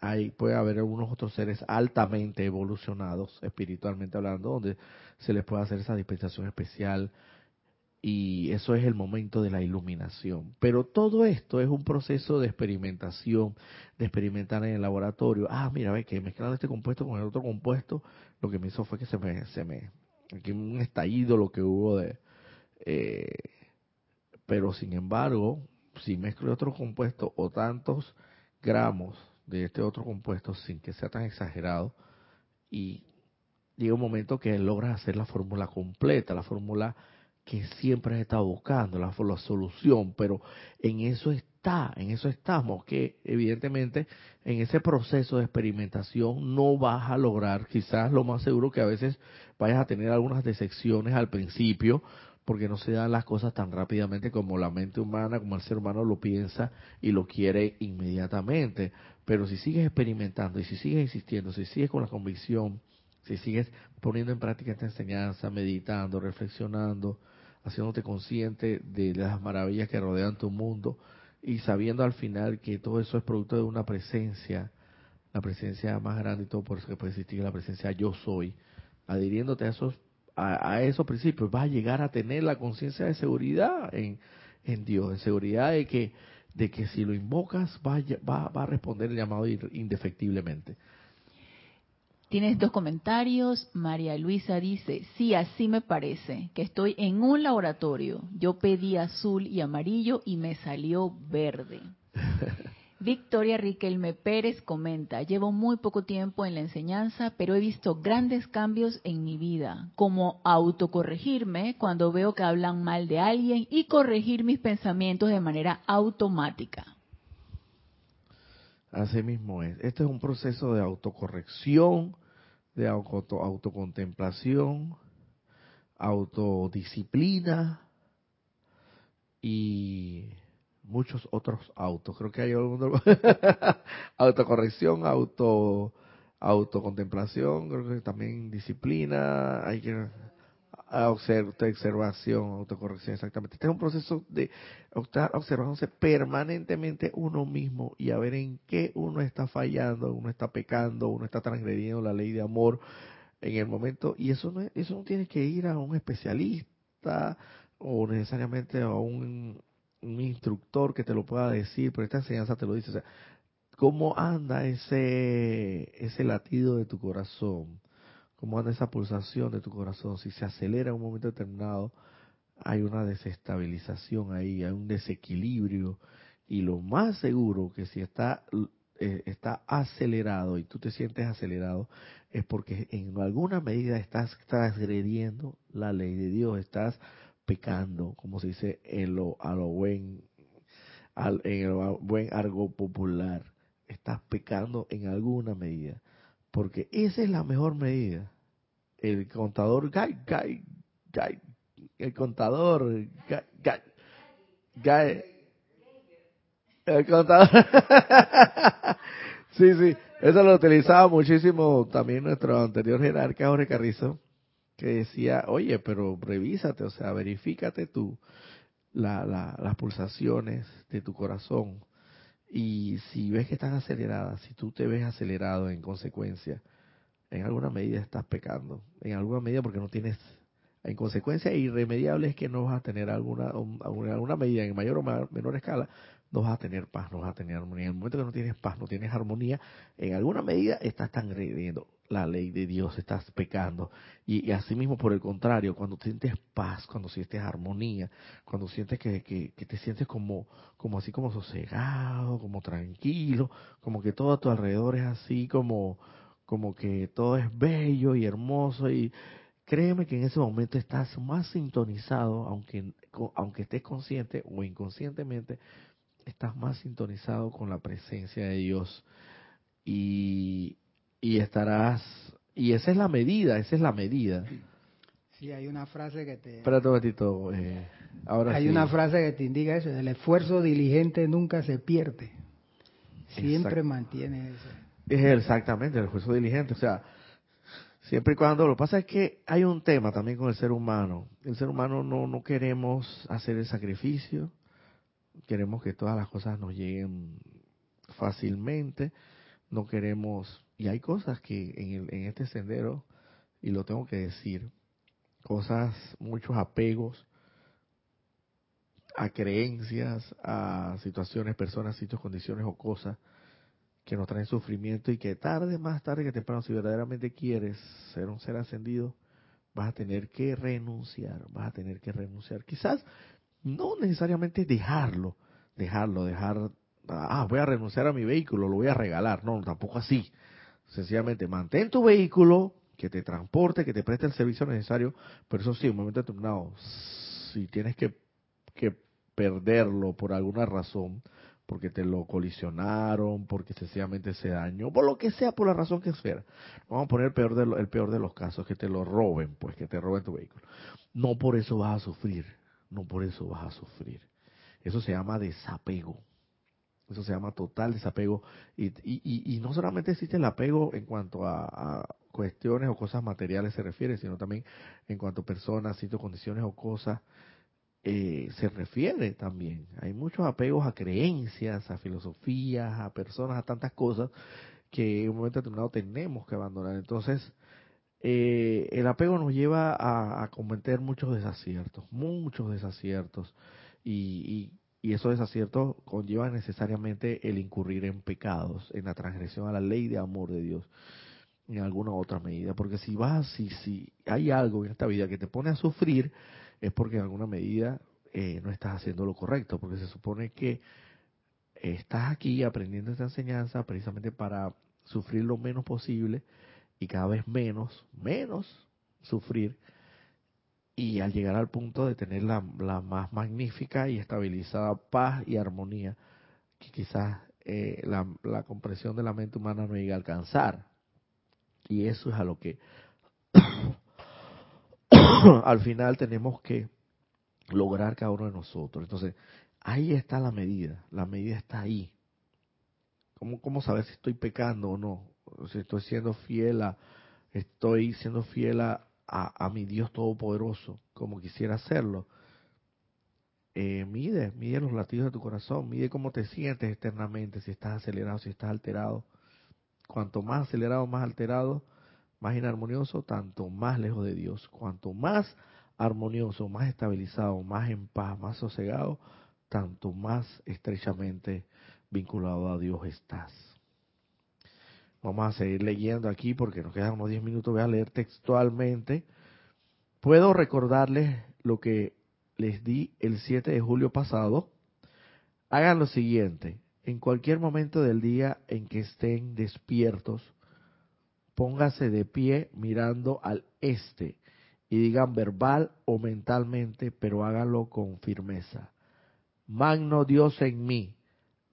hay, puede haber algunos otros seres altamente evolucionados, espiritualmente hablando, donde se les puede hacer esa dispensación especial y eso es el momento de la iluminación. Pero todo esto es un proceso de experimentación, de experimentar en el laboratorio. Ah, mira, ve que mezclando este compuesto con el otro compuesto, lo que me hizo fue que se me, se me, aquí un estallido lo que hubo de... Eh, pero sin embargo, si mezclo otro compuesto o tantos gramos de este otro compuesto sin que sea tan exagerado y llega un momento que logras hacer la fórmula completa, la fórmula que siempre has estado buscando, la, solución, pero en eso está, en eso estamos, que evidentemente en ese proceso de experimentación no vas a lograr, quizás lo más seguro que a veces vayas a tener algunas decepciones al principio, porque no se dan las cosas tan rápidamente como la mente humana, como el ser humano lo piensa y lo quiere inmediatamente. Pero si sigues experimentando y si sigues insistiendo, si sigues con la convicción, si sigues poniendo en práctica esta enseñanza, meditando, reflexionando, haciéndote consciente de las maravillas que rodean tu mundo y sabiendo al final que todo eso es producto de una presencia, la presencia más grande y todo por eso que puede existir la presencia yo soy, adhiriéndote a esos a, esos principios, vas a llegar a tener la conciencia de seguridad en, en Dios, de seguridad de que de que si lo invocas va, va, va a responder el llamado indefectiblemente. Tienes dos comentarios. María Luisa dice, sí, así me parece, que estoy en un laboratorio. Yo pedí azul y amarillo y me salió verde. Victoria Riquelme Pérez comenta, llevo muy poco tiempo en la enseñanza, pero he visto grandes cambios en mi vida, como autocorregirme cuando veo que hablan mal de alguien y corregir mis pensamientos de manera automática. Así mismo es. Este es un proceso de autocorrección, de auto, autocontemplación, autodisciplina y muchos otros autos. Creo que hay autocorrección, auto autocontemplación, creo que también disciplina, hay que observación, autocorrección, exactamente. Este es un proceso de estar observándose permanentemente uno mismo y a ver en qué uno está fallando, uno está pecando, uno está transgrediendo la ley de amor en el momento. Y eso no, eso no tiene que ir a un especialista o necesariamente a un un instructor que te lo pueda decir, pero esta enseñanza te lo dice. O sea, ¿cómo anda ese, ese latido de tu corazón? ¿Cómo anda esa pulsación de tu corazón? Si se acelera en un momento determinado, hay una desestabilización ahí, hay un desequilibrio. Y lo más seguro que si está, eh, está acelerado y tú te sientes acelerado, es porque en alguna medida estás transgrediendo la ley de Dios, estás pecando, como se dice en lo, a lo buen, en el buen argo popular. Estás pecando en alguna medida, porque esa es la mejor medida. El contador, gay, gay, gay, el contador, el contador. sí, sí, eso lo utilizaba muchísimo también nuestro anterior jerarca Jorge Carrizo que decía, oye, pero revísate, o sea, verifícate tú la, las pulsaciones de tu corazón. Y si ves que están aceleradas, si tú te ves acelerado en consecuencia, en alguna medida estás pecando, en alguna medida porque no tienes, en consecuencia irremediable es que no vas a tener alguna, alguna medida en mayor o menor escala, no vas a tener paz, no vas a tener armonía. En el momento que no tienes paz, no tienes armonía, en alguna medida estás transgrediendo la ley de Dios, estás pecando. Y, y asimismo, por el contrario, cuando sientes paz, cuando sientes armonía, cuando sientes que, que, te sientes como, como así como sosegado, como tranquilo, como que todo a tu alrededor es así como, como que todo es bello y hermoso y créeme que en ese momento estás más sintonizado, aunque, aunque estés consciente o inconscientemente, estás más sintonizado con la presencia de Dios y, y estarás, y esa es la medida, esa es la medida. Sí, hay una frase que te... Espérate un momentito, eh, ahora Hay una frase que te indica eso, el esfuerzo diligente nunca se pierde, siempre mantiene eso. Es exactamente, el esfuerzo diligente, o sea, siempre y cuando, lo que pasa es que hay un tema también con el ser humano, el ser humano no, no queremos hacer el sacrificio, queremos que todas las cosas nos lleguen fácilmente, no queremos, y hay cosas que en, en este sendero, y lo tengo que decir, cosas, muchos apegos a creencias, a situaciones, personas, sitios, condiciones o cosas que nos traen sufrimiento y que tarde, más tarde que temprano, si verdaderamente quieres ser un ser ascendido, vas a tener que renunciar, vas a tener que renunciar. Quizás no necesariamente dejarlo, dejarlo, dejar, ah, voy a renunciar a mi vehículo, lo voy a regalar, no, tampoco así. Sencillamente mantén tu vehículo, que te transporte, que te preste el servicio necesario, pero eso sí, un momento determinado, si tienes que, que perderlo por alguna razón, porque te lo colisionaron, porque sencillamente se dañó, por lo que sea, por la razón que sea. Vamos a poner el peor, de el peor de los casos, que te lo roben, pues que te roben tu vehículo. No por eso vas a sufrir, no por eso vas a sufrir. Eso se llama desapego. Eso se llama total desapego. Y, y, y, no solamente existe el apego en cuanto a, cuestiones o cosas materiales se refiere, sino también en cuanto a personas, sitios, condiciones o cosas eh, se refiere también. Hay muchos apegos a creencias, a filosofías, a personas, a tantas cosas que en un momento determinado tenemos que abandonar. Entonces, eh, el apego nos lleva a, cometer muchos desaciertos, muchos desaciertos, y, y, esos desaciertos conllevan necesariamente el incurrir en pecados, en la transgresión a la ley de amor de Dios, en alguna otra medida, porque si vas, si, si hay algo en esta vida que te pone a sufrir, es porque en alguna medida eh, no estás haciendo lo correcto, porque se supone que estás aquí aprendiendo esta enseñanza precisamente para sufrir lo menos posible y cada vez menos, menos sufrir y al llegar al punto de tener la, más magnífica y estabilizada paz y armonía que quizás eh, la, la comprensión de la mente humana no llega a alcanzar. Y eso es a lo que al final tenemos que lograr cada uno de nosotros. Entonces, ahí está la medida, la medida está ahí. ¿Cómo, cómo saber si estoy pecando o no? Si estoy siendo fiel a, estoy siendo fiel a, a, mi Dios Todopoderoso, como quisiera hacerlo. Eh, mide, mide los latidos de tu corazón, mide cómo te sientes externamente, si estás acelerado, si estás alterado. Cuanto más acelerado, más alterado, más inarmonioso, tanto más lejos de Dios. Cuanto más armonioso, más estabilizado, más en paz, más sosegado, tanto más estrechamente vinculado a Dios estás. Vamos a seguir leyendo aquí porque nos quedan unos 10 minutos. Voy a leer textualmente. Puedo recordarles lo que les di el 7 de julio pasado. Hagan lo siguiente. En cualquier momento del día en que estén despiertos, póngase de pie mirando al este y digan verbal o mentalmente, pero háganlo con firmeza. Magno Dios en mí,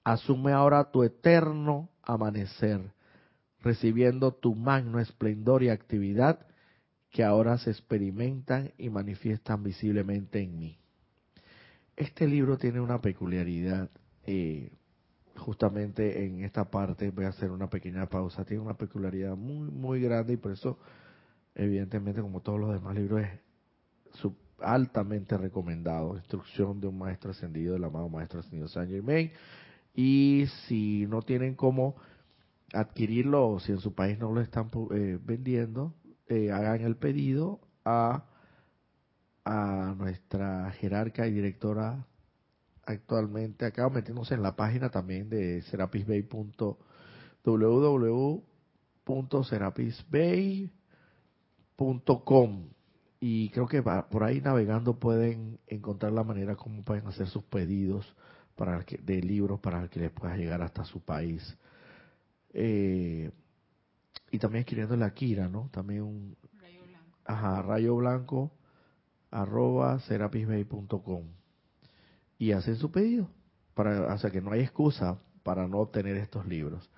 asume ahora tu eterno amanecer recibiendo tu magno esplendor y actividad que ahora se experimentan y manifiestan visiblemente en mí. Este libro tiene una peculiaridad, eh, justamente en esta parte voy a hacer una pequeña pausa, tiene una peculiaridad muy, muy grande y por eso, evidentemente, como todos los demás libros, es altamente recomendado. Instrucción de un maestro ascendido, del amado maestro ascendido Saint Germain. Y si no tienen cómo adquirirlo si en su país no lo están eh, vendiendo, eh, hagan el pedido a, a nuestra jerarca y directora actualmente acá metiéndose en la página también de www.serapisbay.com y creo que por ahí navegando pueden encontrar la manera como pueden hacer sus pedidos para que, de libros para que les pueda llegar hasta su país eh, y también escribiendo la Kira, ¿no? También un rayo blanco, ajá, rayo blanco arroba serapisbay.com y hacen su pedido para, o sea que no hay excusa para no obtener estos libros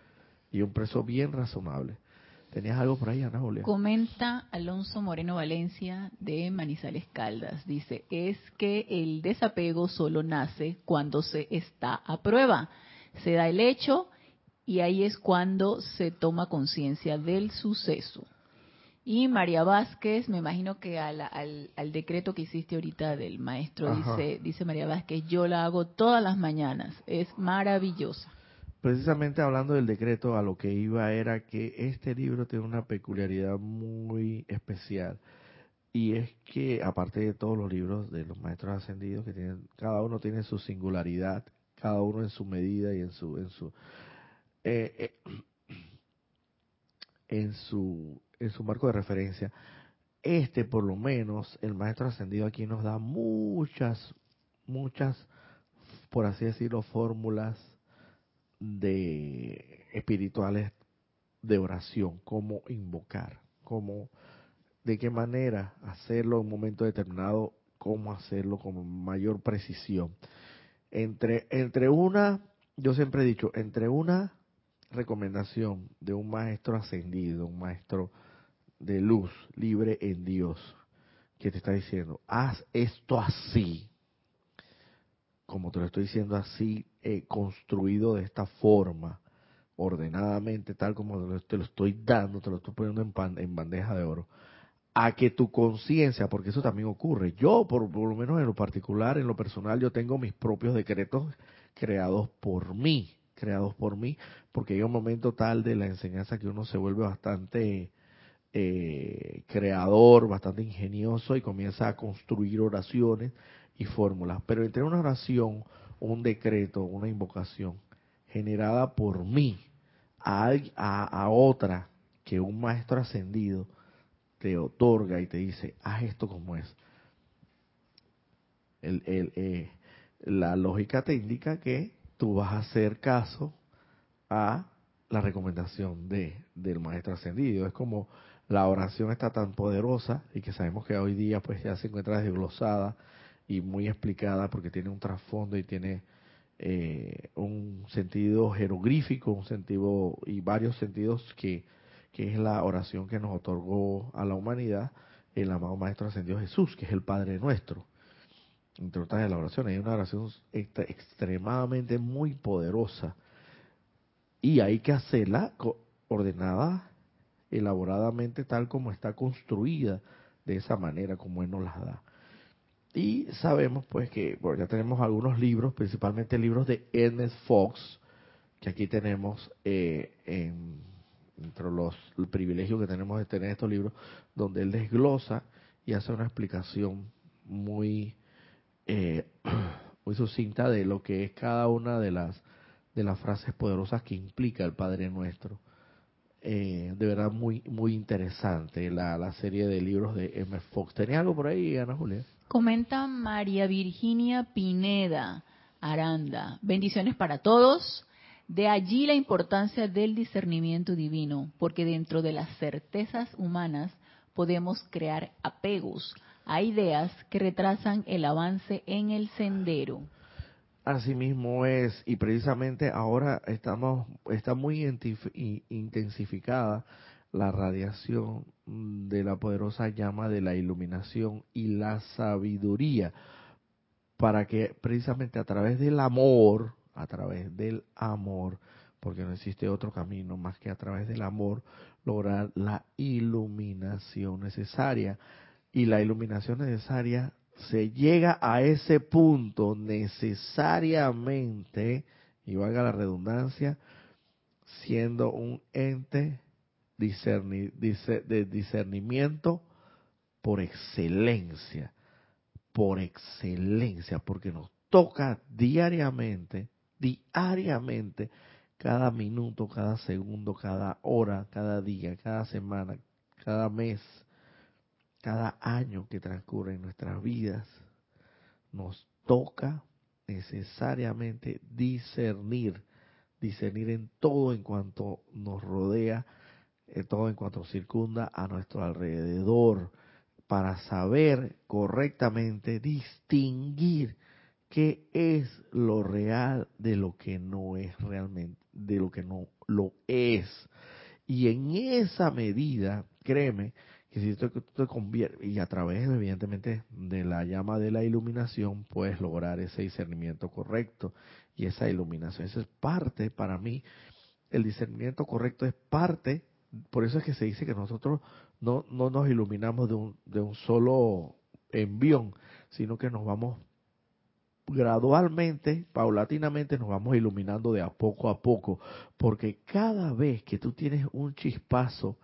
y un precio bien razonable. ¿Tenías algo por ahí, Ana Julia? Comenta Alonso Moreno Valencia de Manizales Caldas. Dice, es que el desapego solo nace cuando se está a prueba. Se da el hecho y ahí es cuando se toma conciencia del suceso. Y María Vázquez, me imagino que al, al, decreto que hiciste ahorita del maestro, dice, dice María Vázquez, yo la hago todas las mañanas, es maravillosa. Precisamente hablando del decreto, a lo que iba era que este libro tiene una peculiaridad muy especial. Y es que, aparte de todos los libros de los maestros ascendidos, que tienen, cada uno tiene su singularidad, cada uno en su medida y en su, en su, eh, eh, en, su, en su marco de referencia. Este, por lo menos, el maestro ascendido aquí nos da muchas, muchas, por así decirlo, fórmulas de espirituales de oración, cómo invocar, cómo, de qué manera hacerlo en un momento determinado, cómo hacerlo con mayor precisión. Entre, entre una, yo siempre he dicho, entre una recomendación de un maestro ascendido, un maestro de luz, libre en Dios, que te está diciendo, haz esto así, como te lo estoy diciendo así, eh, construido de esta forma, ordenadamente, tal como te lo estoy dando, te lo estoy poniendo en, en bandeja de oro, a que tu conciencia, porque eso también ocurre, yo por, por lo menos en lo particular, en lo personal, yo tengo mis propios decretos creados por mí, creados por mí, porque hay un momento tal de la enseñanza que uno se vuelve bastante eh, creador, bastante ingenioso y comienza a construir oraciones y fórmulas. Pero entre una oración, un decreto, una invocación generada por mí a, a, otra que un maestro ascendido te otorga y te dice, haz esto como es. Eh, la lógica te indica que tú vas a hacer caso a la recomendación de, del maestro ascendido. Es como la oración está tan poderosa y que sabemos que hoy día pues ya se encuentra desglosada y muy explicada porque tiene un trasfondo y tiene eh, un sentido jeroglífico, un sentido y varios sentidos que, que es la oración que nos otorgó a la humanidad el amado Maestro Ascendido Jesús, que es el Padre nuestro. Entre otras de la oración, hay una oración extremadamente muy poderosa y hay que hacerla ordenada, elaboradamente, tal como está construida, de esa manera como Él nos las da. Y sabemos pues que, bueno, ya tenemos algunos libros, principalmente libros de Ernest Fox, que aquí tenemos eh, en, entre los el privilegio que tenemos de tener estos libros, donde él desglosa y hace una explicación muy, eh, muy sucinta de lo que es cada una de las de las frases poderosas que implica el Padre Nuestro. Eh, de verdad muy muy interesante la, la serie de libros de M. Fox. ¿Tenía algo por ahí, Ana Julia? Comenta María Virginia Pineda Aranda. Bendiciones para todos. De allí la importancia del discernimiento divino, porque dentro de las certezas humanas podemos crear apegos a ideas que retrasan el avance en el sendero. Así mismo es, y precisamente ahora estamos, está muy intensificada la radiación de la poderosa llama de la iluminación y la sabiduría, para que precisamente a través del amor, a través del amor, porque no existe otro camino más que a través del amor, lograr la iluminación necesaria. Y la iluminación necesaria se llega a ese punto necesariamente, y valga la redundancia, siendo un ente de discernimiento por excelencia, por excelencia, porque nos toca diariamente, diariamente, cada minuto, cada segundo, cada hora, cada día, cada semana, cada mes, cada año que transcurre en nuestras vidas, nos toca necesariamente discernir, discernir en todo en cuanto nos rodea eh, todo en cuanto circunda a nuestro alrededor, para saber correctamente distinguir qué es lo real de lo que no es realmente, de lo que no lo es. Y en esa medida, créeme, que si y a través evidentemente de la llama de la iluminación, puedes lograr ese discernimiento correcto. Y esa iluminación, esa es parte para mí, el discernimiento correcto es parte por eso es que se dice que nosotros no, no nos iluminamos de un, de un solo envión, sino que nos vamos gradualmente, paulatinamente, nos vamos iluminando de a poco a poco, porque cada vez que tú tienes un chispazo,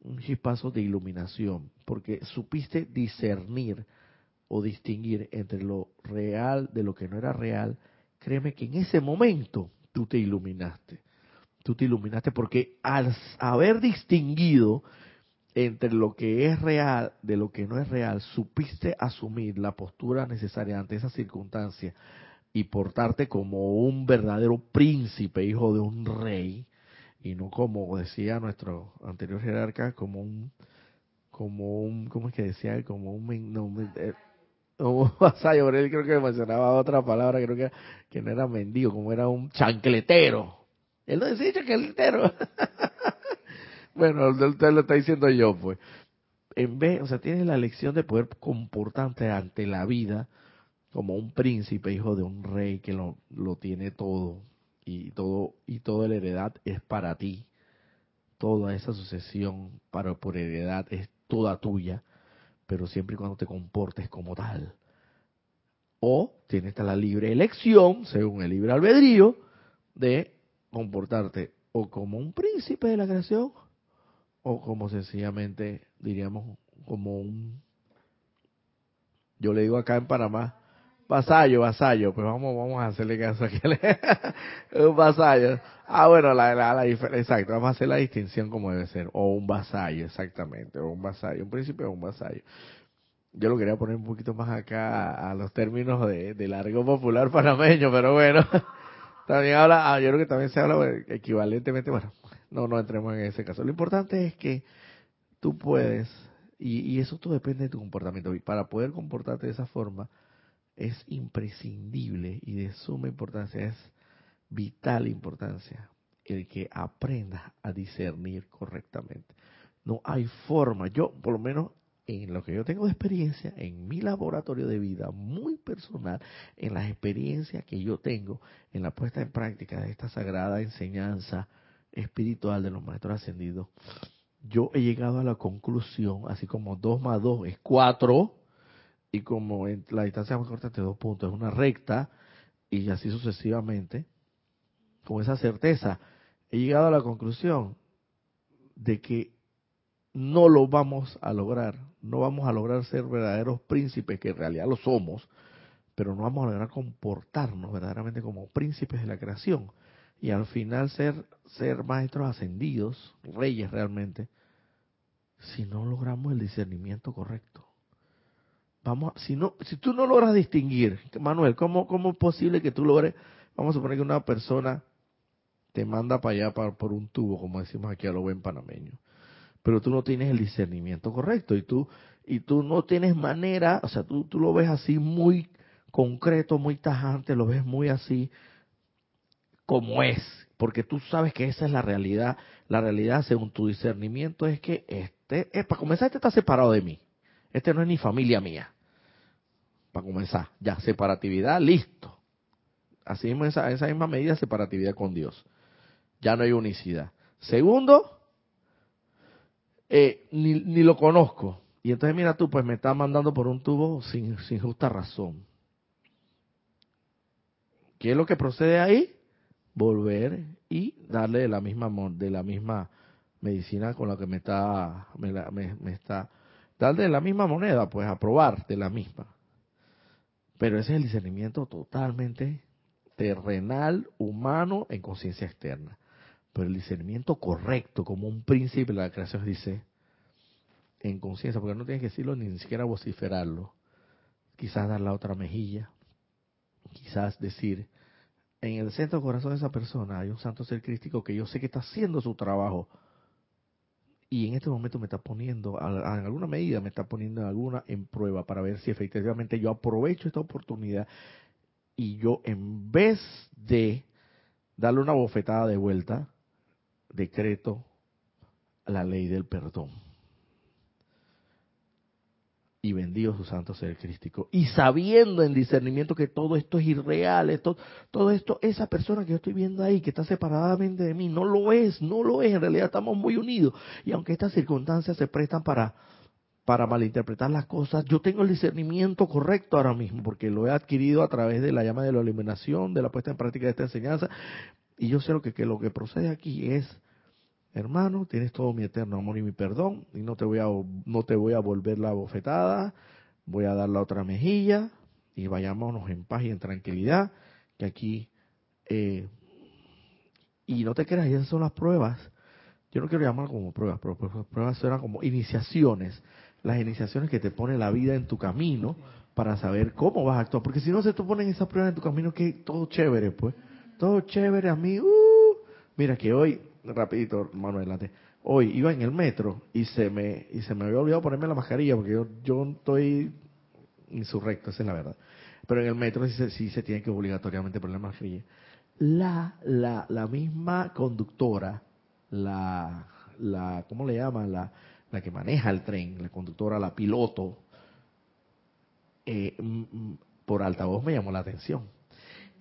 un chispazo de iluminación, porque supiste discernir o distinguir entre lo real de lo que no era real, créeme que en ese momento tú te iluminaste. Tú te iluminaste porque al haber distinguido entre lo que es real de lo que no es real, supiste asumir la postura necesaria ante esa circunstancia y portarte como un verdadero príncipe, hijo de un rey, y no como decía nuestro anterior jerarca, como un, como un, ¿cómo es que decía? Como un, no, eh, un él creo que mencionaba otra palabra, creo que, que no era mendigo, como era un chancletero, él no decía entero. bueno, usted lo está diciendo yo, pues. En vez, o sea, tienes la lección de poder comportarte ante la vida como un príncipe, hijo de un rey que lo, lo tiene todo y todo y toda la heredad es para ti. Toda esa sucesión para por heredad es toda tuya, pero siempre y cuando te comportes como tal. O tienes la libre elección, según el libre albedrío, de comportarte o como un príncipe de la creación o como sencillamente diríamos como un yo le digo acá en Panamá vasallo, vasallo, pues vamos vamos a hacerle caso a que un vasallo. Ah, bueno, la, la, exacto, vamos a hacer la distinción como debe ser o un vasallo, exactamente, o un vasallo, un príncipe o un vasallo. Yo lo quería poner un poquito más acá a, los términos de, del largo popular panameño, pero bueno, también habla, ah, yo creo que también se habla equivalentemente, bueno, no, no entremos en ese caso. Lo importante es que tú puedes, y, y eso todo depende de tu comportamiento, y para poder comportarte de esa forma, es imprescindible y de suma importancia, es vital importancia el que aprendas a discernir correctamente. No hay forma, yo por lo menos en lo que yo tengo de experiencia, en mi laboratorio de vida muy personal, en las experiencias que yo tengo en la puesta en práctica de esta sagrada enseñanza espiritual de los maestros ascendidos, yo he llegado a la conclusión, así como 2 más 2 es 4, y como la distancia más corta entre dos puntos es una recta, y así sucesivamente, con esa certeza, he llegado a la conclusión de que no lo vamos a lograr, no vamos a lograr ser verdaderos príncipes, que en realidad lo somos, pero no vamos a lograr comportarnos verdaderamente como príncipes de la creación y al final ser ser maestros ascendidos, reyes realmente, si no logramos el discernimiento correcto. Vamos, si no, si tú no logras distinguir, Manuel, ¿cómo, cómo es posible que tú logres, vamos a suponer que una persona te manda para allá por un tubo, como decimos aquí a lo buen panameño, pero tú no tienes el discernimiento correcto y tú y tú no tienes manera, o sea, tú, tú lo ves así muy concreto, muy tajante, lo ves muy así como es, porque tú sabes que esa es la realidad. La realidad, según tu discernimiento, es que este, es, para comenzar, este está separado de mí. Este no es ni familia mía. Para comenzar, ya, separatividad, listo. Así mismo, esa, esa misma medida, separatividad con Dios. Ya no hay unicidad. Segundo, eh, ni, ni lo conozco. Y entonces mira tú, pues me está mandando por un tubo sin, sin justa razón. ¿Qué es lo que procede ahí? Volver y darle de la misma de la misma medicina con la que me está me, me, está darle de la misma moneda, pues aprobar de la misma. Pero ese es el discernimiento totalmente terrenal, humano, en conciencia externa. Pero el discernimiento correcto, como un príncipe de la creación dice, en conciencia, porque no tienes que decirlo ni siquiera vociferarlo. Quizás dar la otra mejilla, quizás decir, en el centro del corazón de esa persona hay un santo ser crístico que yo sé que está haciendo su trabajo y en este momento me está poniendo, en alguna medida me está poniendo alguna en prueba para ver si efectivamente yo aprovecho esta oportunidad y yo en vez de darle una bofetada de vuelta, decreto la ley del perdón. Y bendigo su santo ser crístico. Y sabiendo en discernimiento que todo esto es irreal, esto, todo esto, esa persona que yo estoy viendo ahí, que está separadamente de mí, no lo es, no lo es. En realidad estamos muy unidos. Y aunque estas circunstancias se prestan para, para malinterpretar las cosas, yo tengo el discernimiento correcto ahora mismo, porque lo he adquirido a través de la llama de la iluminación, de la puesta en práctica de esta enseñanza. Y yo sé lo que, que lo que procede aquí es hermano, tienes todo mi eterno amor y mi perdón, y no te voy a, no te voy a volver la bofetada, voy a dar la otra mejilla, y vayámonos en paz y en tranquilidad, que aquí, eh, y no te creas, esas son las pruebas, yo no quiero llamar como pruebas, pero pruebas eran como iniciaciones, las iniciaciones que te pone la vida en tu camino para saber cómo vas a actuar, porque si no se te ponen esas pruebas en tu camino, que todo chévere, pues, todo chévere a mí, uh, mira que hoy rapidito, mano adelante. Hoy iba en el metro y se me y se me había olvidado ponerme la mascarilla porque yo yo estoy insurrecto, esa es la verdad. Pero en el metro sí se, sí se tiene que obligatoriamente poner la mascarilla. La la la misma conductora, la la ¿cómo le llaman? La la que maneja el tren, la conductora, la piloto, eh, por altavoz me llamó la atención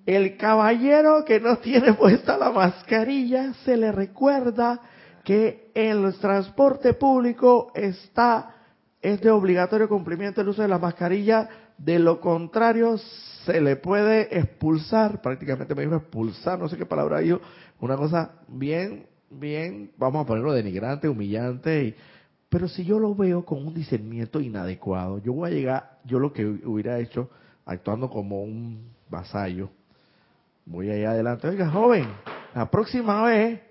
el caballero que no tiene puesta la mascarilla se le recuerda que el transporte público está es de obligatorio cumplimiento el uso de la mascarilla, de lo contrario se le puede expulsar, prácticamente me dijo expulsar, no sé qué palabra yo, una cosa bien, bien, vamos a ponerlo denigrante, humillante, y, pero si yo lo veo con un discernimiento inadecuado, yo voy a llegar, yo lo que hubiera hecho, actuando como un vasallo, voy allá adelante. Oiga, joven, la próxima vez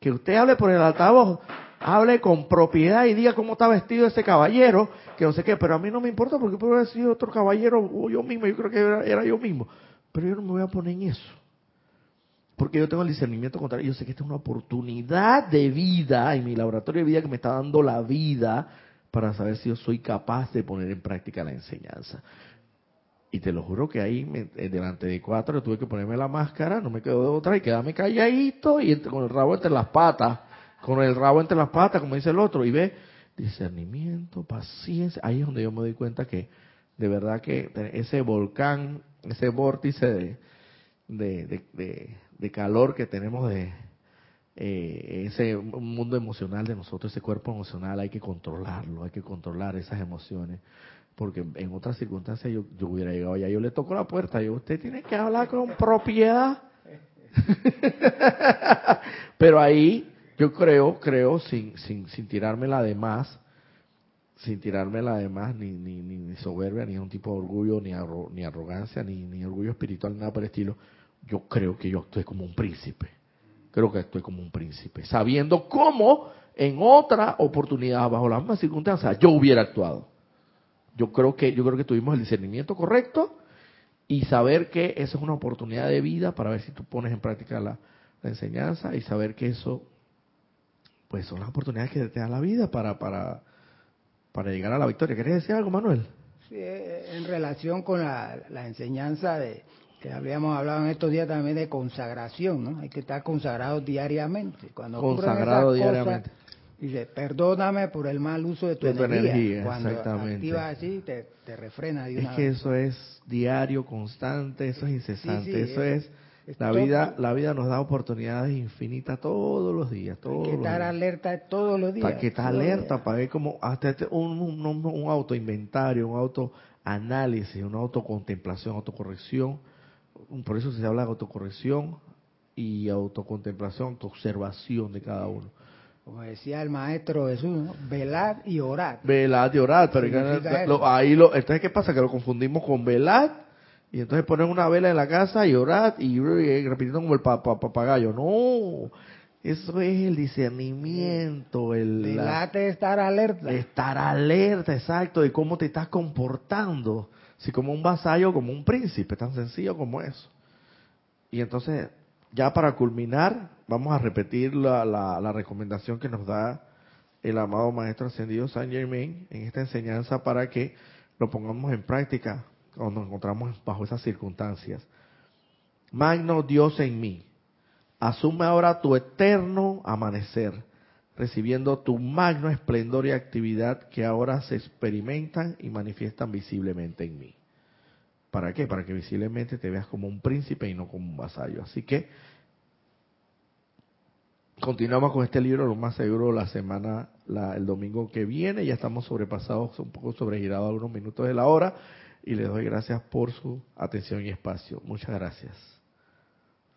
que usted hable por el altavoz, hable con propiedad y diga cómo está vestido ese caballero, que no sé qué, pero a mí no me importa porque puede haber sido otro caballero o yo mismo, yo creo que era, yo mismo, pero yo no me voy a poner en eso. porque yo tengo el discernimiento contrario. Yo sé que esta es una oportunidad de vida en mi laboratorio de vida que me está dando la vida para saber si yo soy capaz de poner en práctica la enseñanza. Y te lo juro que ahí, eh, delante de cuatro, tuve que ponerme la máscara, no me quedó de otra, y quedarme calladito y con el rabo entre las patas, con el rabo entre las patas, como dice el otro, y ve, discernimiento, paciencia, ahí es donde yo me doy cuenta que de verdad que ese volcán, ese vórtice de, de, calor que tenemos de eh, ese mundo emocional de nosotros, ese cuerpo emocional, hay que controlarlo, hay que controlar esas emociones porque en otras circunstancias yo, yo hubiera llegado ya, yo le toco la puerta, y usted tiene que hablar con propiedad. Pero ahí yo creo, creo, sin, sin, sin tirármela de más, sin tirármela de más, ni, ni, ni, soberbia, ni un tipo de orgullo, ni, ni arrogancia, ni, ni orgullo espiritual, nada por el estilo, yo creo que yo estoy como un príncipe. Creo que estoy como un príncipe, sabiendo cómo en otra oportunidad, bajo las mismas circunstancias, yo hubiera actuado. Yo creo que yo creo que tuvimos el discernimiento correcto y saber que eso es una oportunidad de vida para ver si tú pones en práctica la, enseñanza y saber que eso pues son las oportunidades que te da la vida para para para llegar a la victoria. ¿Quieres decir algo, Manuel? Sí, en relación con la, enseñanza de que habíamos hablado en estos días también de consagración, ¿no? Hay que estar consagrado diariamente. Cuando consagrado diariamente. Dice, perdóname por el mal uso de tu, energía. Cuando exactamente. así, te, te, refrena de una Es que eso es diario, constante, eso es incesante, eso es... la vida, la vida nos da oportunidades infinitas todos los días, todos Hay que estar alerta todos los días. Para que estar alerta, para ver como hasta este, un, un, un autoinventario, un autoanálisis, una autocontemplación, autocorrección. Por eso se habla de autocorrección y autocontemplación, autoobservación de cada uno como decía el maestro Jesús, velar y orar. Velar y orar, pero ahí lo, entonces qué pasa que lo confundimos con velar y entonces poner una vela en la casa y orar y, repitiendo como el papagayo. No, eso es el discernimiento, el velar es estar alerta. Estar alerta, exacto, de cómo te estás comportando, si como un vasallo, como un príncipe, tan sencillo como eso. Y entonces ya para culminar, vamos a repetir la, la, recomendación que nos da el amado Maestro Ascendido Saint Germain en esta enseñanza para que lo pongamos en práctica cuando nos encontramos bajo esas circunstancias. Magno Dios en mí, asume ahora tu eterno amanecer, recibiendo tu magno esplendor y actividad que ahora se experimentan y manifiestan visiblemente en mí. ¿Para qué? Para que visiblemente te veas como un príncipe y no como un vasallo. Así que continuamos con este libro, lo más seguro la semana, el domingo que viene. Ya estamos sobrepasados, un poco sobregirados algunos minutos de la hora. Y les doy gracias por su atención y espacio. Muchas gracias.